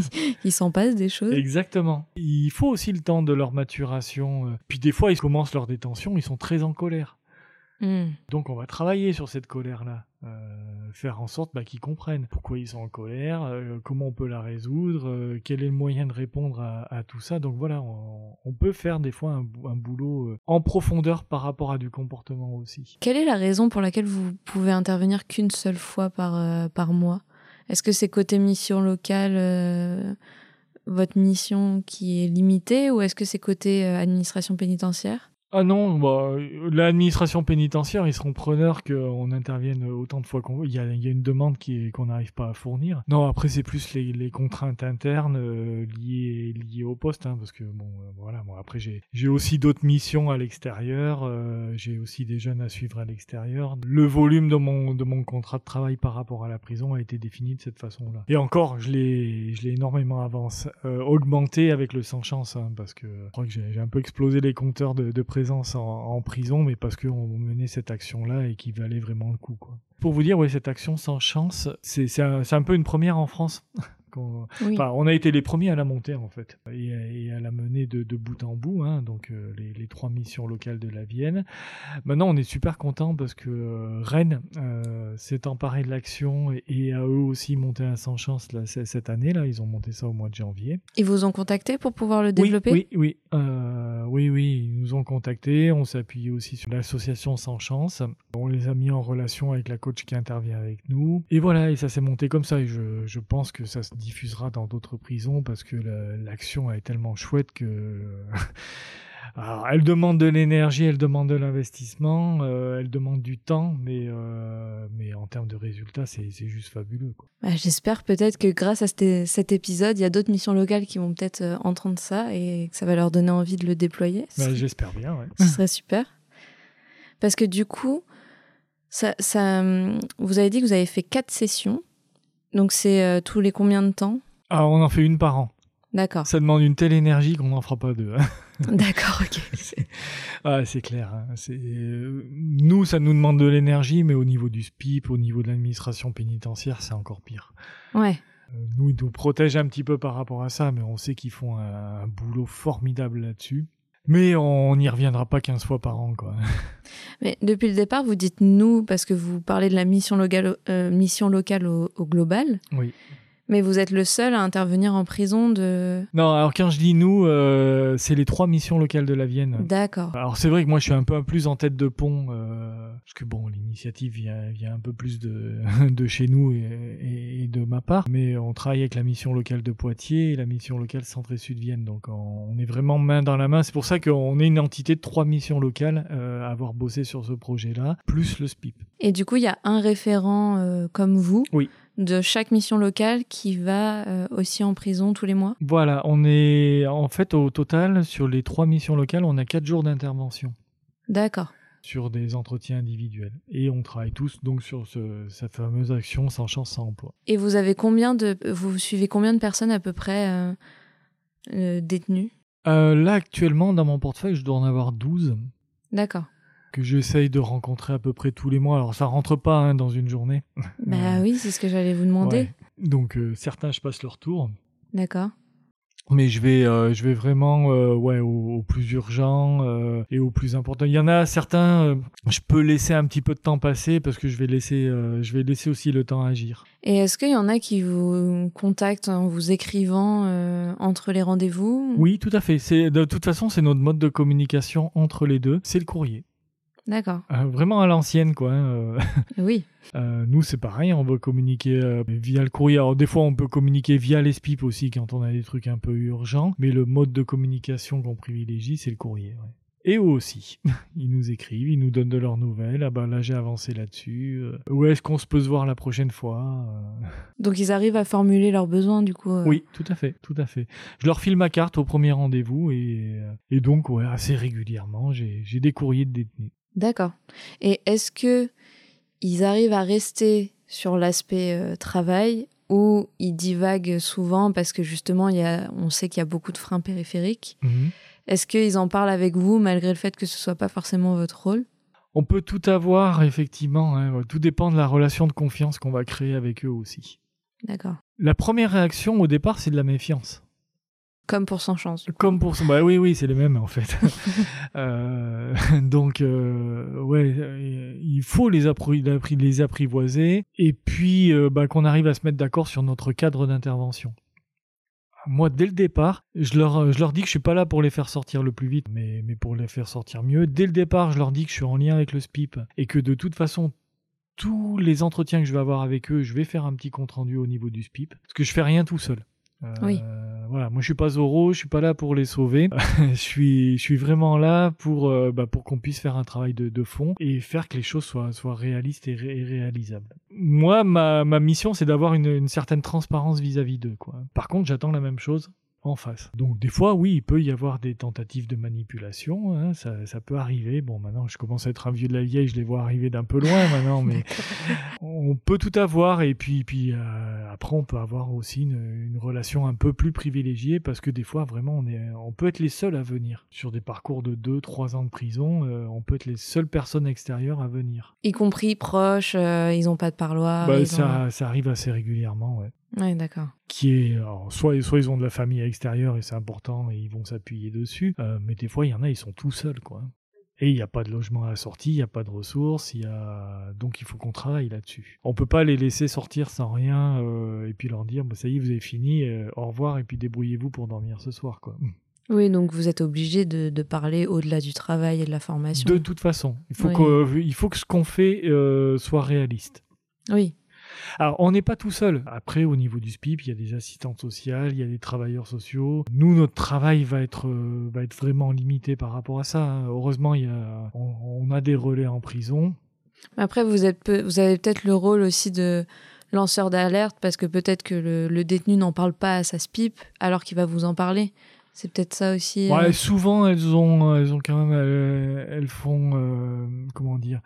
il s'en passe des choses. Exactement. Il faut aussi le temps de leur maturation. euh. Puis des fois, ils commencent leur détention, ils sont très en colère. Hmm. Donc on va travailler sur cette colère-là, euh, faire en sorte bah, qu'ils comprennent pourquoi ils sont en colère, euh, comment on peut la résoudre, euh, quel est le moyen de répondre à, à tout ça. Donc voilà, on, on peut faire des fois un, bou- un boulot en profondeur par rapport à du comportement aussi. Quelle est la raison pour laquelle vous pouvez intervenir qu'une seule fois par, par mois? Est-ce que c'est côté mission locale, votre mission qui est limitée, ou est-ce que c'est côté administration pénitentiaire? Ah non, bah, l'administration pénitentiaire, ils seront preneurs qu'on intervienne autant de fois qu'on veut. Il y a, une demande qui qu'on n'arrive pas à fournir. Non, après, c'est plus les, contraintes internes euh, liées, liées au poste, hein, parce que bon, euh, voilà. Bon, après, j'ai j'ai aussi d'autres missions à l'extérieur. euh, j'ai aussi des jeunes à suivre à l'extérieur. Le volume de mon de mon contrat de travail par rapport à la prison a été défini de cette façon-là. Et encore, je l'ai je l'ai énormément augmenté avec le sans chance, hein, parce que je crois que j'ai j'ai un peu explosé les compteurs de, de présence en, prison, mais parce qu'on menait cette action-là et qui valait vraiment le coup. Quoi. Pour vous dire, oui, cette action sans chance, c'est un peu une première en France. Oui. On a été les premiers à la monter en fait et, et à la mener de, de bout en bout, hein, donc euh, les, les trois missions locales de la Vienne. Maintenant, on est super content parce que euh, Rennes euh, s'est emparé de l'action et, et a eux aussi monté un sans chance là, cette année là. Ils ont monté ça au mois de janvier. Ils vous ont contacté pour pouvoir le développer? Oui, oui, oui, oui. Ils nous ont contactés. On s'est appuyé aussi sur l'association Sans Chance. On les a mis en relation avec la coach qui intervient avec nous. Et voilà, et ça s'est monté comme ça. Et je, je pense que ça se diffusera dans d'autres prisons parce que la- l'action est tellement chouette que. Alors, elle demande de l'énergie, elle demande de l'investissement, euh, elle demande du temps, mais, euh, mais en termes de résultats, c'est juste fabuleux. Bah, J'espère peut-être que grâce à cet, épisode, il y a d'autres missions locales qui vont peut-être euh, entendre ça et que ça va leur donner envie de le déployer. Bah, J'espère bien, ouais. Ce serait super. Parce que du coup, ça, ça, hum, vous avez dit que vous avez fait quatre sessions. Donc c'est euh, tous les combien de temps? Alors, on en fait une par an. D'accord. Ça demande une telle énergie qu'on n'en fera pas deux. hein. D'accord, ok. Ah, c'est clair. hein. C'est euh, nous, ça nous demande de l'énergie, mais au niveau du SPIP, au niveau de l'administration pénitentiaire, c'est encore pire. Ouais. Euh, Nous, ils nous protègent un petit peu par rapport à ça, mais on sait qu'ils font un, un boulot formidable là-dessus. Mais on n'y reviendra pas 15 fois par an, quoi. Mais depuis le départ, vous dites nous parce que vous parlez de la mission locale, euh, mission locale au, au global. Oui. Mais vous êtes le seul à intervenir en prison de. Non, alors quand je dis nous, euh, c'est les trois missions locales de la Vienne. D'accord. Alors c'est vrai que moi je suis un peu plus en tête de pont. euh, parce que bon, l'initiative vient, vient un peu plus de, de chez nous et, et, de ma part, mais on travaille avec la mission locale de Poitiers et la mission locale Centre et Sud Vienne, donc on est vraiment main dans la main. C'est pour ça qu'on est une entité de trois missions locales euh, à avoir bossé sur ce projet-là, plus le SPIP. Et du coup, il y a un référent comme vous oui. De chaque mission locale qui va euh, aussi en prison tous les mois Voilà, on est en fait au total sur les trois missions locales, on a quatre jours d'intervention. D'accord sur des entretiens individuels. Et on travaille tous donc sur ce, cette fameuse action sans chance, sans emploi. Et vous avez combien de, vous suivez combien de personnes à peu près euh, euh, détenues? Là actuellement dans mon portefeuille, je dois en avoir 12. D'accord. Que j'essaye de rencontrer à peu près tous les mois. Alors ça rentre pas hein, dans une journée. Bah oui, c'est ce que j'allais vous demander. Ouais. Donc certains, je passe leur tour. D'accord mais je vais euh, je vais vraiment euh, ouais au, au, plus urgent euh, et au plus important il y en a certains euh, je peux laisser un petit peu de temps passer parce que je vais laisser euh, je vais laisser aussi le temps agir et est-ce qu'il y en a qui vous contactent en vous écrivant euh, entre les rendez-vous? Oui tout à fait c'est de toute façon c'est notre mode de communication entre les deux c'est le courrier D'accord. Euh, vraiment à l'ancienne, quoi. Hein, oui. Euh, nous, c'est pareil, on va communiquer euh, via le courrier. Alors, des fois, on peut communiquer via les SPIP aussi quand on a des trucs un peu urgents, mais le mode de communication qu'on privilégie, c'est le courrier. Ouais. Et eux aussi. Ils nous écrivent, ils nous donnent de leurs nouvelles. Ah ben là, j'ai avancé là-dessus. Euh, où est-ce qu'on se peut se voir la prochaine fois euh... Donc, ils arrivent à formuler leurs besoins, du coup. Euh... Oui, tout à fait, tout à fait. Je leur file ma carte au premier rendez-vous et, euh, et donc, ouais, assez régulièrement, j'ai des courriers de détenus. D'accord. Et est-ce que ils arrivent à rester sur l'aspect euh, travail ou ils divaguent souvent parce que justement, il y a, on sait qu'il y a beaucoup de freins périphériques? -hmm. Est-ce qu'ils en parlent avec vous malgré le fait que ce soit pas forcément votre rôle? On peut tout avoir, effectivement. Hein. Tout dépend de la relation de confiance qu'on va créer avec eux aussi. D'accord. La première réaction au départ, c'est de la méfiance. Comme pour sans chance. Comme pour son... Bah oui, oui, c'est les mêmes en fait. euh, donc, euh, ouais, il faut les, appri les apprivoiser et puis euh, bah, qu'on arrive à se mettre d'accord sur notre cadre d'intervention. Moi, dès le départ, je leur, je leur dis que je suis pas là pour les faire sortir le plus vite, mais, mais pour les faire sortir mieux. Dès le départ, je leur dis que je suis en lien avec le SPIP et que de toute façon, tous les entretiens que je vais avoir avec eux, je vais faire un petit compte rendu au niveau du SPIP, parce que je fais rien tout seul. Euh, oui. Voilà, moi je suis pas Zoro, je suis pas là pour les sauver. je suis, je suis vraiment là pour, euh, bah, pour qu'on puisse faire un travail de, de, fond et faire que les choses soient, soient réalistes et, ré et réalisables. Moi, ma, ma mission, c'est d'avoir une, une, certaine transparence vis-à-vis d'eux. Quoi. Par contre, j'attends la même chose en face. Donc des fois, oui, il peut y avoir des tentatives de manipulation, hein, ça, ça, peut arriver. Bon, maintenant, je commence à être un vieux de la vieille, je les vois arriver d'un peu loin maintenant, mais on peut tout avoir. Et puis, puis euh, après, on peut avoir aussi une, une, relation un peu plus privilégiée parce que des fois, vraiment, on, est, on peut être les seuls à venir. Sur des parcours de 2-3 ans de prison, euh, on peut être les seules personnes extérieures à venir. Y compris proches, euh, ils n'ont pas de parloir. Bah, ça, ont... ça arrive assez régulièrement, ouais. Ouais, d'accord. Qui est, alors, soit, soit ils ont de la famille à l'extérieur et c'est important et ils vont s'appuyer dessus, euh, mais des fois il y en a, ils sont tout seuls, quoi. Et il n'y a pas de logement à la sortie, il n'y a pas de ressources, il y a donc il faut qu'on travaille là-dessus. On peut pas les laisser sortir sans rien euh, et puis leur dire bah, ça y est vous avez fini, euh, au revoir et puis débrouillez-vous pour dormir ce soir, quoi. Oui, donc vous êtes obligé de, de parler au-delà du travail et de la formation. De toute façon, il faut, oui. il faut que ce qu'on fait euh, soit réaliste. Oui. Alors, on n'est pas tout seul. Après, au niveau du SPIP, il y a des assistantes sociales, il y a des travailleurs sociaux. Nous, notre travail va être, euh, va être vraiment limité par rapport à ça. Hein. Heureusement, il y a, on, on, a des relais en prison. Après, vous, êtes peu, vous avez peut-être le rôle aussi de lanceur d'alerte parce que peut-être que le, le détenu n'en parle pas à sa SPIP alors qu'il va vous en parler. C'est peut-être ça aussi. Ouais, euh... souvent elles ont, elles ont quand même, elles, elles font, euh, comment dire,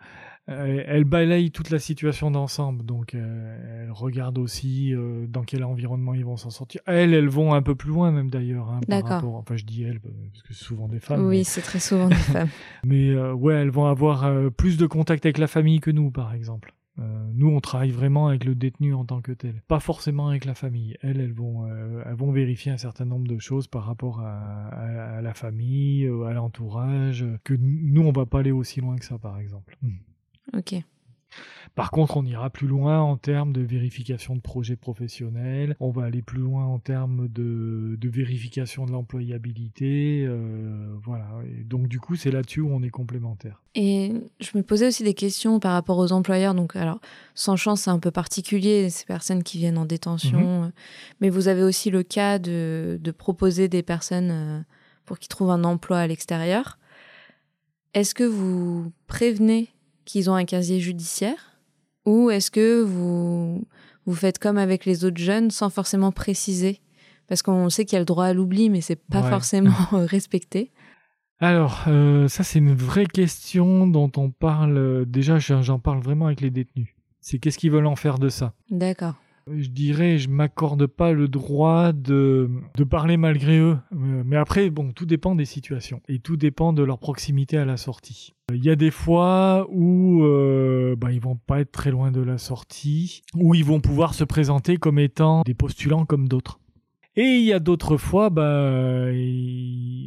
elles, elles balayent toute la situation d'ensemble. Donc euh, elles regardent aussi euh, dans quel environnement ils vont s'en sortir. Elles, elles vont un peu plus loin même d'ailleurs. Hein, D'accord. Enfin, je dis elles parce que c'est souvent des femmes. Oui, mais... c'est très souvent des femmes. mais euh, ouais, elles vont avoir euh, plus de contact avec la famille que nous, par exemple. Euh, nous, on travaille vraiment avec le détenu en tant que tel, pas forcément avec la famille. Elles, elles vont, euh, elles vont vérifier un certain nombre de choses par rapport à, à, à la famille, euh, à l'entourage, que nous, on va pas aller aussi loin que ça, par exemple. Ok. Par contre, on ira plus loin en termes de vérification de projets professionnels, on va aller plus loin en termes de, vérification de l'employabilité, euh, voilà. donc du coup, c'est là-dessus où on est complémentaires. Et je me posais aussi des questions par rapport aux employeurs. Donc, alors, sans chance, c'est un peu particulier, ces personnes qui viennent en détention. Mhm. Mais vous avez aussi le cas de, de proposer des personnes euh, pour qu'ils trouvent un emploi à l'extérieur. Est-ce que vous prévenez qu'ils ont un casier judiciaire ou est-ce que vous, vous faites comme avec les autres jeunes sans forcément préciser? Parce qu'on sait qu'il y a le droit à l'oubli, mais c'est pas forcément respecté. Alors, euh, ça c'est une vraie question dont on parle. Euh, déjà, j'en parle vraiment avec les détenus. C'est qu'est-ce qu'ils veulent en faire de ça? D'accord je dirais, je m'accorde pas le droit de, de parler malgré eux. Euh, mais après, bon, tout dépend des situations et tout dépend de leur proximité à la sortie. Il y a des fois où euh, bah, ils vont pas être très loin de la sortie, où ils vont pouvoir se présenter comme étant des postulants comme d'autres. Et il y a d'autres fois, bah,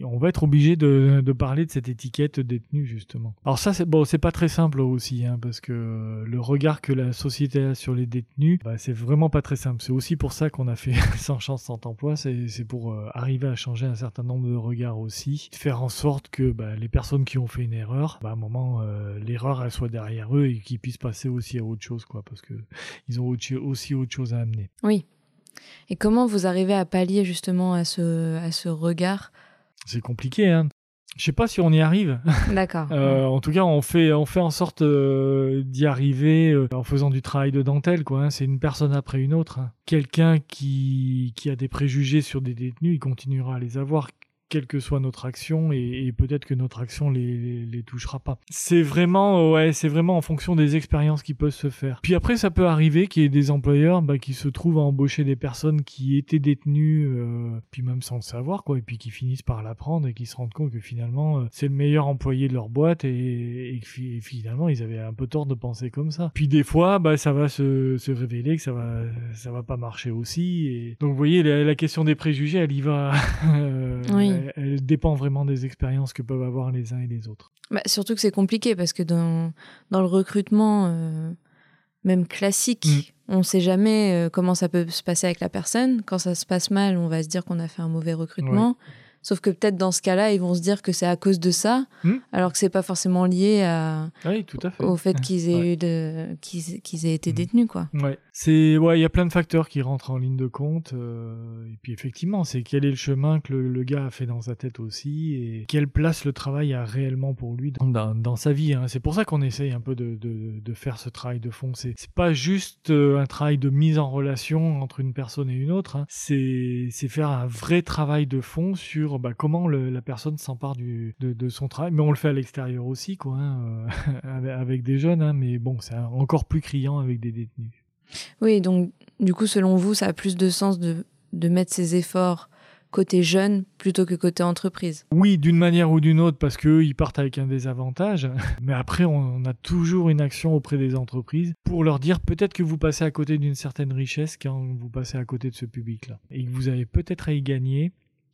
on va être obligé de, parler de cette étiquette détenue justement. Alors ça, c'est bon, c'est pas très simple aussi, hein, parce que le regard que la société a sur les détenus, bah, c'est vraiment pas très simple. C'est aussi pour ça qu'on a fait sans chance, sans emploi. C'est pour euh, arriver à changer un certain nombre de regards aussi, faire en sorte que bah, les personnes qui ont fait une erreur, bah, à un moment, euh, l'erreur elle soit derrière eux et qu'ils puissent passer aussi à autre chose, quoi, parce que ils ont aussi autre chose à amener. Oui, et comment vous arrivez à pallier justement à ce, à ce regard? C'est compliqué, hein. Je sais pas si on y arrive. D'accord. Euh, en tout cas, on fait, on fait en sorte euh, d'y arriver euh, en faisant du travail de dentelle, quoi. Hein. C'est une personne après une autre. Hein. Quelqu'un qui, qui a des préjugés sur des détenus, il continuera à les avoir quelle que soit notre action et, peut-être que notre action les, les, touchera pas. C'est vraiment ouais, c'est vraiment en fonction des expériences qui peuvent se faire. Puis après ça peut arriver qu'il y ait des employeurs bah, qui se trouvent à embaucher des personnes qui étaient détenues euh, puis même sans le savoir quoi et puis qui finissent par l'apprendre et qui se rendent compte que finalement euh, c'est le meilleur employé de leur boîte et, et, finalement ils avaient un peu tort de penser comme ça. Puis des fois bah ça va se, se révéler que ça va ça va pas marcher aussi et donc vous voyez la, la question des préjugés elle y va euh, oui elle, dépend vraiment des expériences que peuvent avoir les uns et les autres. Bah, surtout que c'est compliqué parce que dans, dans le recrutement, euh, même classique, mm. on ne sait jamais euh, comment ça peut se passer avec la personne. Quand ça se passe mal, on va se dire qu'on a fait un mauvais recrutement. Sauf que peut-être dans ce cas-là, ils vont se dire que c'est à cause de ça, hmm. alors que c'est pas forcément lié à, tout à fait. au fait qu'ils aient eu de, qu'ils, aient été hmm. détenus, quoi. Ouais, c'est, ouais, il y a plein de facteurs qui rentrent en ligne de compte. Euh, et puis effectivement, c'est quel est le chemin que le, gars a fait dans sa tête aussi, et quelle place le travail a réellement pour lui dans, dans, sa vie. Hein. C'est pour ça qu'on essaye un peu de, de, de, faire ce travail de fond. C'est, c'est pas juste euh, un travail de mise en relation entre une personne et une autre. Hein. C'est, c'est faire un vrai travail de fond sur bah, comment la personne s'empare de, de, son travail. Mais on le fait à l'extérieur aussi, quoi, hein, euh, avec des jeunes, hein, mais bon, c'est encore plus criant avec des détenus. Oui, donc du coup, selon vous, ça a plus de sens de, de mettre ses efforts côté jeune plutôt que côté entreprise? Oui, d'une manière ou d'une autre, parce qu'eux, ils partent avec un désavantage. Mais après, on a toujours une action auprès des entreprises pour leur dire peut-être que vous passez à côté d'une certaine richesse quand vous passez à côté de ce public-là. Et que vous avez peut-être à y gagner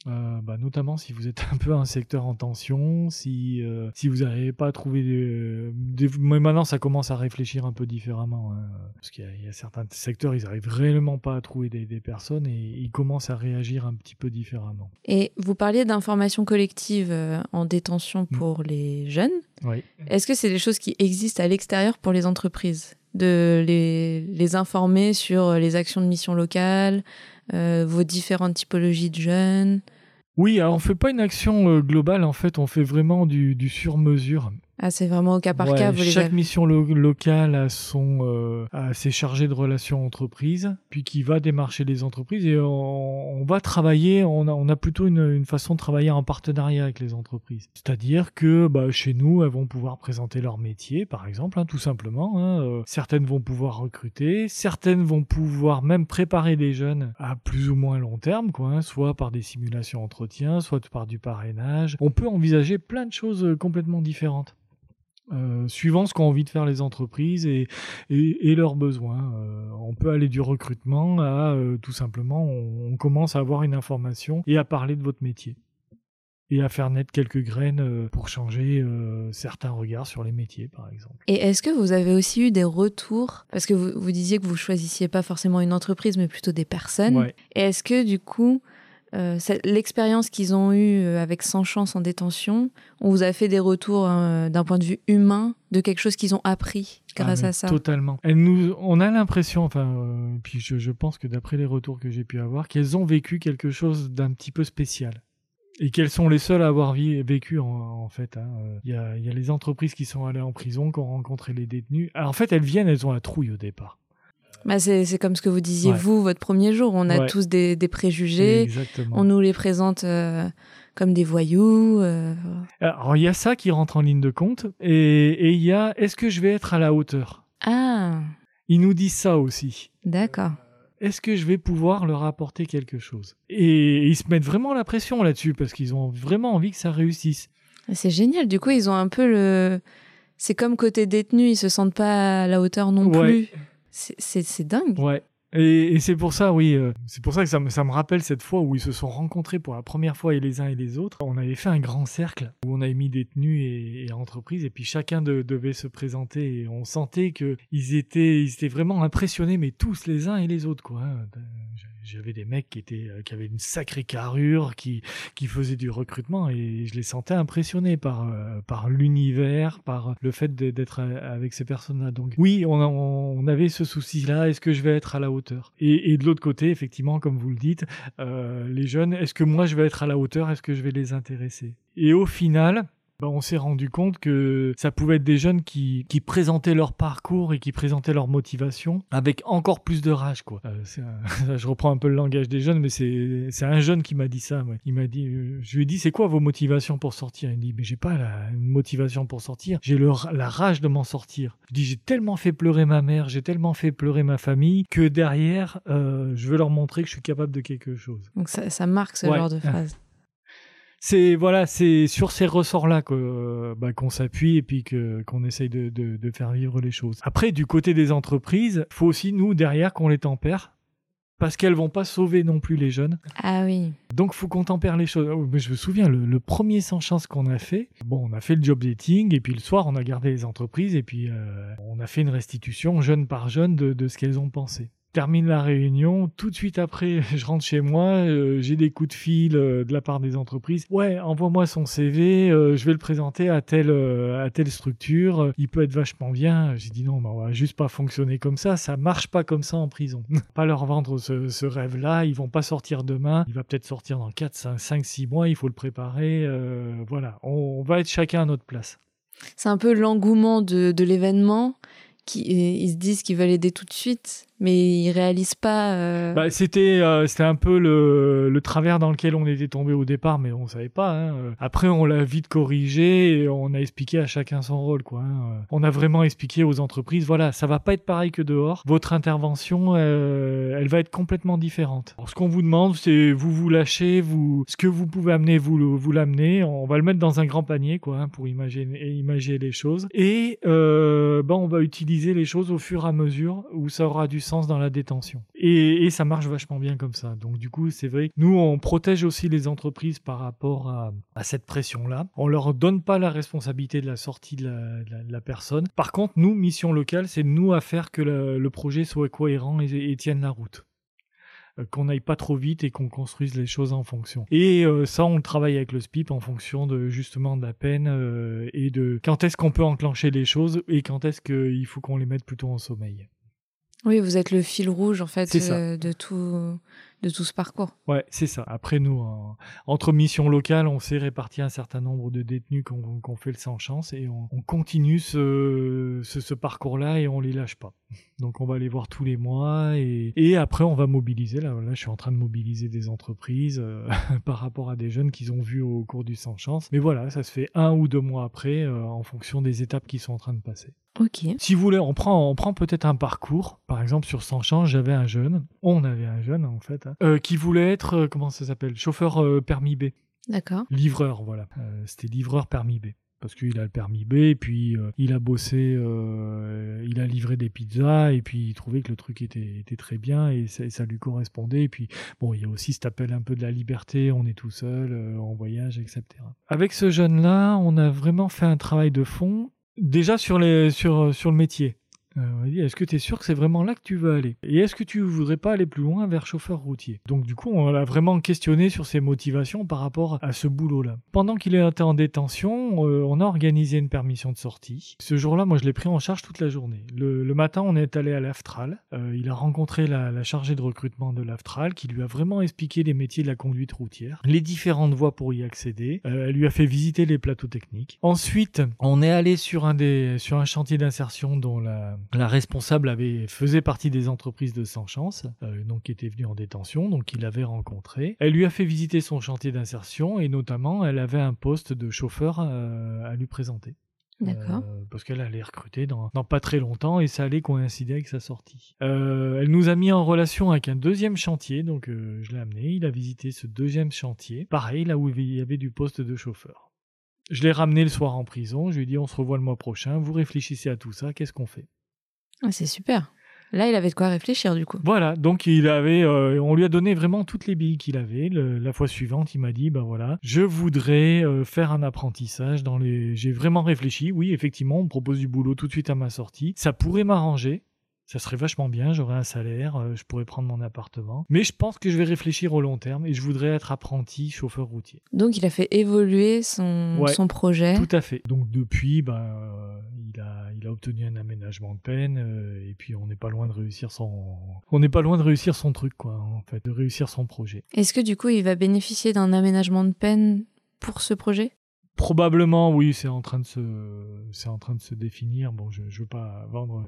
euh, bah, notamment si vous êtes un peu un secteur en tension, si, euh, si vous n'arrivez pas à trouver des, Mais maintenant, ça commence à réfléchir un peu différemment. Hein, parce qu'il y, a certains secteurs, ils n'arrivent réellement pas à trouver des, des, personnes et ils commencent à réagir un petit peu différemment. Et vous parliez d'information collective euh, en détention mm. pour les jeunes. Oui. Est-ce que c'est des choses qui existent à l'extérieur pour les entreprises? De les, les informer sur les actions de mission locale, vos différentes typologies de jeunes Oui, on fait pas une action euh, globale, en fait, on fait vraiment du sur-mesure. Ah, c'est vraiment au cas par cas. Vous chaque mission locale a, son, euh, a ses chargés de relations entreprises, puis qui va démarcher les entreprises et on, va travailler, on a, on a plutôt une, une, façon de travailler en partenariat avec les entreprises. C'est-à-dire que bah, chez nous, elles vont pouvoir présenter leur métier, par exemple, hein, tout simplement. Hein, euh, certaines vont pouvoir recruter, certaines vont pouvoir même préparer des jeunes à plus ou moins long terme, quoi, hein, soit par des simulations entretiens, soit par du parrainage. On peut envisager plein de choses euh, complètement différentes. Euh, suivant ce qu'ont envie de faire les entreprises et, et, leurs besoins. Euh, on peut aller du recrutement à euh, tout simplement, on, commence à avoir une information et à parler de votre métier. et à faire naître quelques graines pour changer certains regards sur les métiers, par exemple. Et est-ce que vous avez aussi eu des retours? Parce que vous, vous disiez que vous choisissiez pas forcément une entreprise, mais plutôt des personnes. Ouais. Et est-ce que du coup, euh, l'expérience qu'ils ont eue euh, avec Sans Chance en détention, on vous a fait des retours hein, d'un point de vue humain de quelque chose qu'ils ont appris grâce Ah, à ça Totalement. Elles nous, on a l'impression, enfin, euh, puis je, je pense que d'après les retours que j'ai pu avoir, qu'elles ont vécu quelque chose d'un petit peu spécial. Et qu'elles sont les seules à avoir vécu, en, en fait. hein. Euh, Il y, a, il y a les entreprises qui sont allées en prison, qui ont rencontré les détenus. Alors, en fait, elles viennent, elles ont la trouille au départ. Bah, c'est, comme ce que vous disiez, Ouais. vous, votre premier jour. On a Ouais. tous des, des préjugés. Exactement. On nous les présente euh, comme des voyous. euh, Alors, il y a ça qui rentre en ligne de compte. Et et il y a, est-ce que je vais être à la hauteur? Ah, Ils nous disent ça aussi. d'accord. est-ce que je vais pouvoir leur apporter quelque chose? Et ils se mettent vraiment la pression là-dessus parce qu'ils ont vraiment envie que ça réussisse. C'est génial. Du coup, ils ont un peu le. C'est comme côté détenu, ils se sentent pas à la hauteur non Ouais. plus. C'est, dingue. Ouais. Et, c'est pour ça, oui, euh, c'est pour ça que ça me, ça me rappelle cette fois où ils se sont rencontrés pour la première fois et les uns et les autres. On avait fait un grand cercle où on avait mis détenus et, et entreprises et puis chacun de- devait se présenter et on sentait que ils étaient, ils étaient vraiment impressionnés, mais tous les uns et les autres, quoi. hein. J'avais des mecs qui étaient, euh, qui avaient une sacrée carrure, qui, qui faisaient du recrutement et je les sentais impressionnés par, euh, par l'univers, par le fait d'être euh, avec ces personnes-là. Donc oui, on, on avait ce souci-là. Est-ce que je vais être à la hauteur? Et, et de l'autre côté, effectivement, comme vous le dites, euh, les jeunes, est-ce que moi je vais être à la hauteur? Est-ce que je vais les intéresser? Et au final, bah, on s'est rendu compte que ça pouvait être des jeunes qui, qui présentaient leur parcours et qui présentaient leur motivation avec encore plus de rage. Quoi. Euh, un- je reprends un peu le langage des jeunes, mais c'est un jeune qui m'a dit ça. ouais. Il m'a dit, euh, je lui ai dit, c'est quoi vos motivations pour sortir? Il me dit, mais j'ai pas la, une motivation pour sortir, j'ai la rage de m'en sortir. Je dis, j'ai tellement fait pleurer ma mère, j'ai tellement fait pleurer ma famille que derrière, euh, je veux leur montrer que je suis capable de quelque chose. Donc ça, ça marque ce Ouais. genre de phrase. c'est voilà, c'est sur ces ressorts-là que, euh, bah, qu'on s'appuie et puis que qu'on essaye de, de, de faire vivre les choses. Après, du côté des entreprises, faut aussi nous derrière qu'on les tempère parce qu'elles vont pas sauver non plus les jeunes. Ah oui. Donc faut qu'on tempère les choses. Oh, mais je me souviens le, le premier sans chance qu'on a fait. Bon, on a fait le job dating et puis le soir on a gardé les entreprises et puis euh, on a fait une restitution jeune par jeune de, de ce qu'elles ont pensé. Termine la réunion, tout de suite après, je rentre chez moi, euh, j'ai des coups de fil euh, de la part des entreprises. Ouais, envoie-moi son CV, euh, je vais le présenter à telle à telle structure, il peut être vachement bien. J'ai dit non, mais on va juste pas fonctionner comme ça, ça marche pas comme ça en prison. pas leur vendre ce, ce rêve-là, ils vont pas sortir demain, il va peut-être sortir dans 4, 5, 5 6 mois, il faut le préparer. voilà, on, on va être chacun à notre place. C'est un peu l'engouement de, de l'événement. Ils se disent qu'ils veulent aider tout de suite, mais ils réalisent pas. euh, Bah, c'était euh, c'était un peu le, le travers dans lequel on était tombé au départ, mais on savait pas. hein. Après, on l'a vite corrigé et on a expliqué à chacun son rôle. Quoi, hein. On a vraiment expliqué aux entreprises, voilà, ça va pas être pareil que dehors. Votre intervention, euh, elle va être complètement différente. Alors, ce qu'on vous demande, c'est vous vous lâchez, vous ce que vous pouvez amener, vous vous l'amenez. On va le mettre dans un grand panier, quoi, hein, pour imaginer imaginer les choses. Et euh, ben, on va utiliser les choses au fur et à mesure où ça aura du sens dans la détention. Et, ça marche vachement bien comme ça. Donc du coup, c'est vrai nous, on protège aussi les entreprises par rapport à, cette pression-là. On leur donne pas la responsabilité de la sortie de la, personne. Par contre, nous, mission locale, c'est nous à faire que le, projet soit cohérent et, et tienne la route Euh, qu'on n'aille pas trop vite et qu'on construise les choses en fonction. Et euh, ça, on le travaille avec le SPIP en fonction de justement de la peine euh, et de quand est-ce qu'on peut enclencher les choses et quand est-ce qu'il faut qu'on les mette plutôt en sommeil. Oui, vous êtes le fil rouge en fait euh, de tout de tout ce parcours. Ouais, c'est ça. Après, nous, en- entre missions locales, on s'est réparti un certain nombre de détenus qu'on qu'on fait le sans chance et on, on continue ce, ce, ce parcours-là et on les lâche pas. Donc, on va les voir tous les mois et, et après, on va mobiliser. Là, là, je suis en train de mobiliser des entreprises euh, par rapport à des jeunes qu'ils ont vus au cours du sans chance. Mais voilà, ça se fait un ou deux mois après euh, en fonction des étapes qui sont en train de passer. Ok. Si vous voulez, on prend, on prend peut-être un parcours. Par exemple, sur Sans Chance, j'avais un jeune, on avait un jeune en fait, hein, euh, qui voulait être, euh, comment ça s'appelle, chauffeur euh, permis B, D'accord. livreur, voilà. C'était livreur permis B. parce qu'il a le permis B, et puis euh, il a bossé, euh, il a livré des pizzas, et puis il trouvait que le truc était, était très bien, et ça, et ça lui correspondait. Et puis, bon, il y a aussi cet appel un peu de la liberté, on est tout seul, euh, en voyage, etc. Avec ce jeune-là, on a vraiment fait un travail de fond, déjà sur, les, sur, sur le métier. Euh, est-ce que tu es sûr que c'est vraiment là que tu veux aller? Et est-ce que tu voudrais pas aller plus loin vers chauffeur routier? Donc du coup, on l'a vraiment questionné sur ses motivations par rapport à ce boulot-là. Pendant qu'il était en détention, euh, on a organisé une permission de sortie. Ce jour-là, moi, je l'ai pris en charge toute la journée. Le, le matin, on est allé à l'Aftral. Euh, il a rencontré la, la chargée de recrutement de l'Aftral qui lui a vraiment expliqué les métiers de la conduite routière, les différentes voies pour y accéder. Euh, elle lui a fait visiter les plateaux techniques. Ensuite, on est allé sur sur un chantier d'insertion dont la, la responsable avait faisait partie des entreprises de Sans Chance, euh, donc qui était venue en détention, donc il l'avait rencontré. Elle lui a fait visiter son chantier d'insertion et notamment elle avait un poste de chauffeur euh, à lui présenter. D'accord. Euh, parce qu'elle allait recruter dans, dans pas très longtemps et ça allait coïncider avec sa sortie. Euh, elle nous a mis en relation avec un deuxième chantier, donc euh, je l'ai amené, il a visité ce deuxième chantier, pareil là où il y avait du poste de chauffeur. Je l'ai ramené le soir en prison, je lui ai dit on se revoit le mois prochain, vous réfléchissez à tout ça, qu'est-ce qu'on fait? Ah, c'est super. Là, il avait de quoi réfléchir du coup. Voilà, donc il avait, euh, on lui a donné vraiment toutes les billes qu'il avait. La fois suivante, il m'a dit, ben voilà, je voudrais euh, faire un apprentissage dans les. J'ai vraiment réfléchi. Oui, effectivement, on me propose du boulot tout de suite à ma sortie. Ça pourrait m'arranger. Ça serait vachement bien, j'aurais un salaire, euh, je pourrais prendre mon appartement. Mais je pense que je vais réfléchir au long terme et je voudrais être apprenti chauffeur routier. Donc, il a fait évoluer son, Ouais. son projet. Tout à fait. Donc depuis, ben, euh, il, a, il a obtenu un aménagement de peine euh, et puis on n'est pas loin de réussir son, on n'est pas loin de réussir son truc quoi, en fait, de réussir son projet. Est-ce que du coup, il va bénéficier d'un aménagement de peine pour ce projet? Probablement, oui, c'est en train de se, c'est en train de se définir. Bon, je, je veux pas vendre.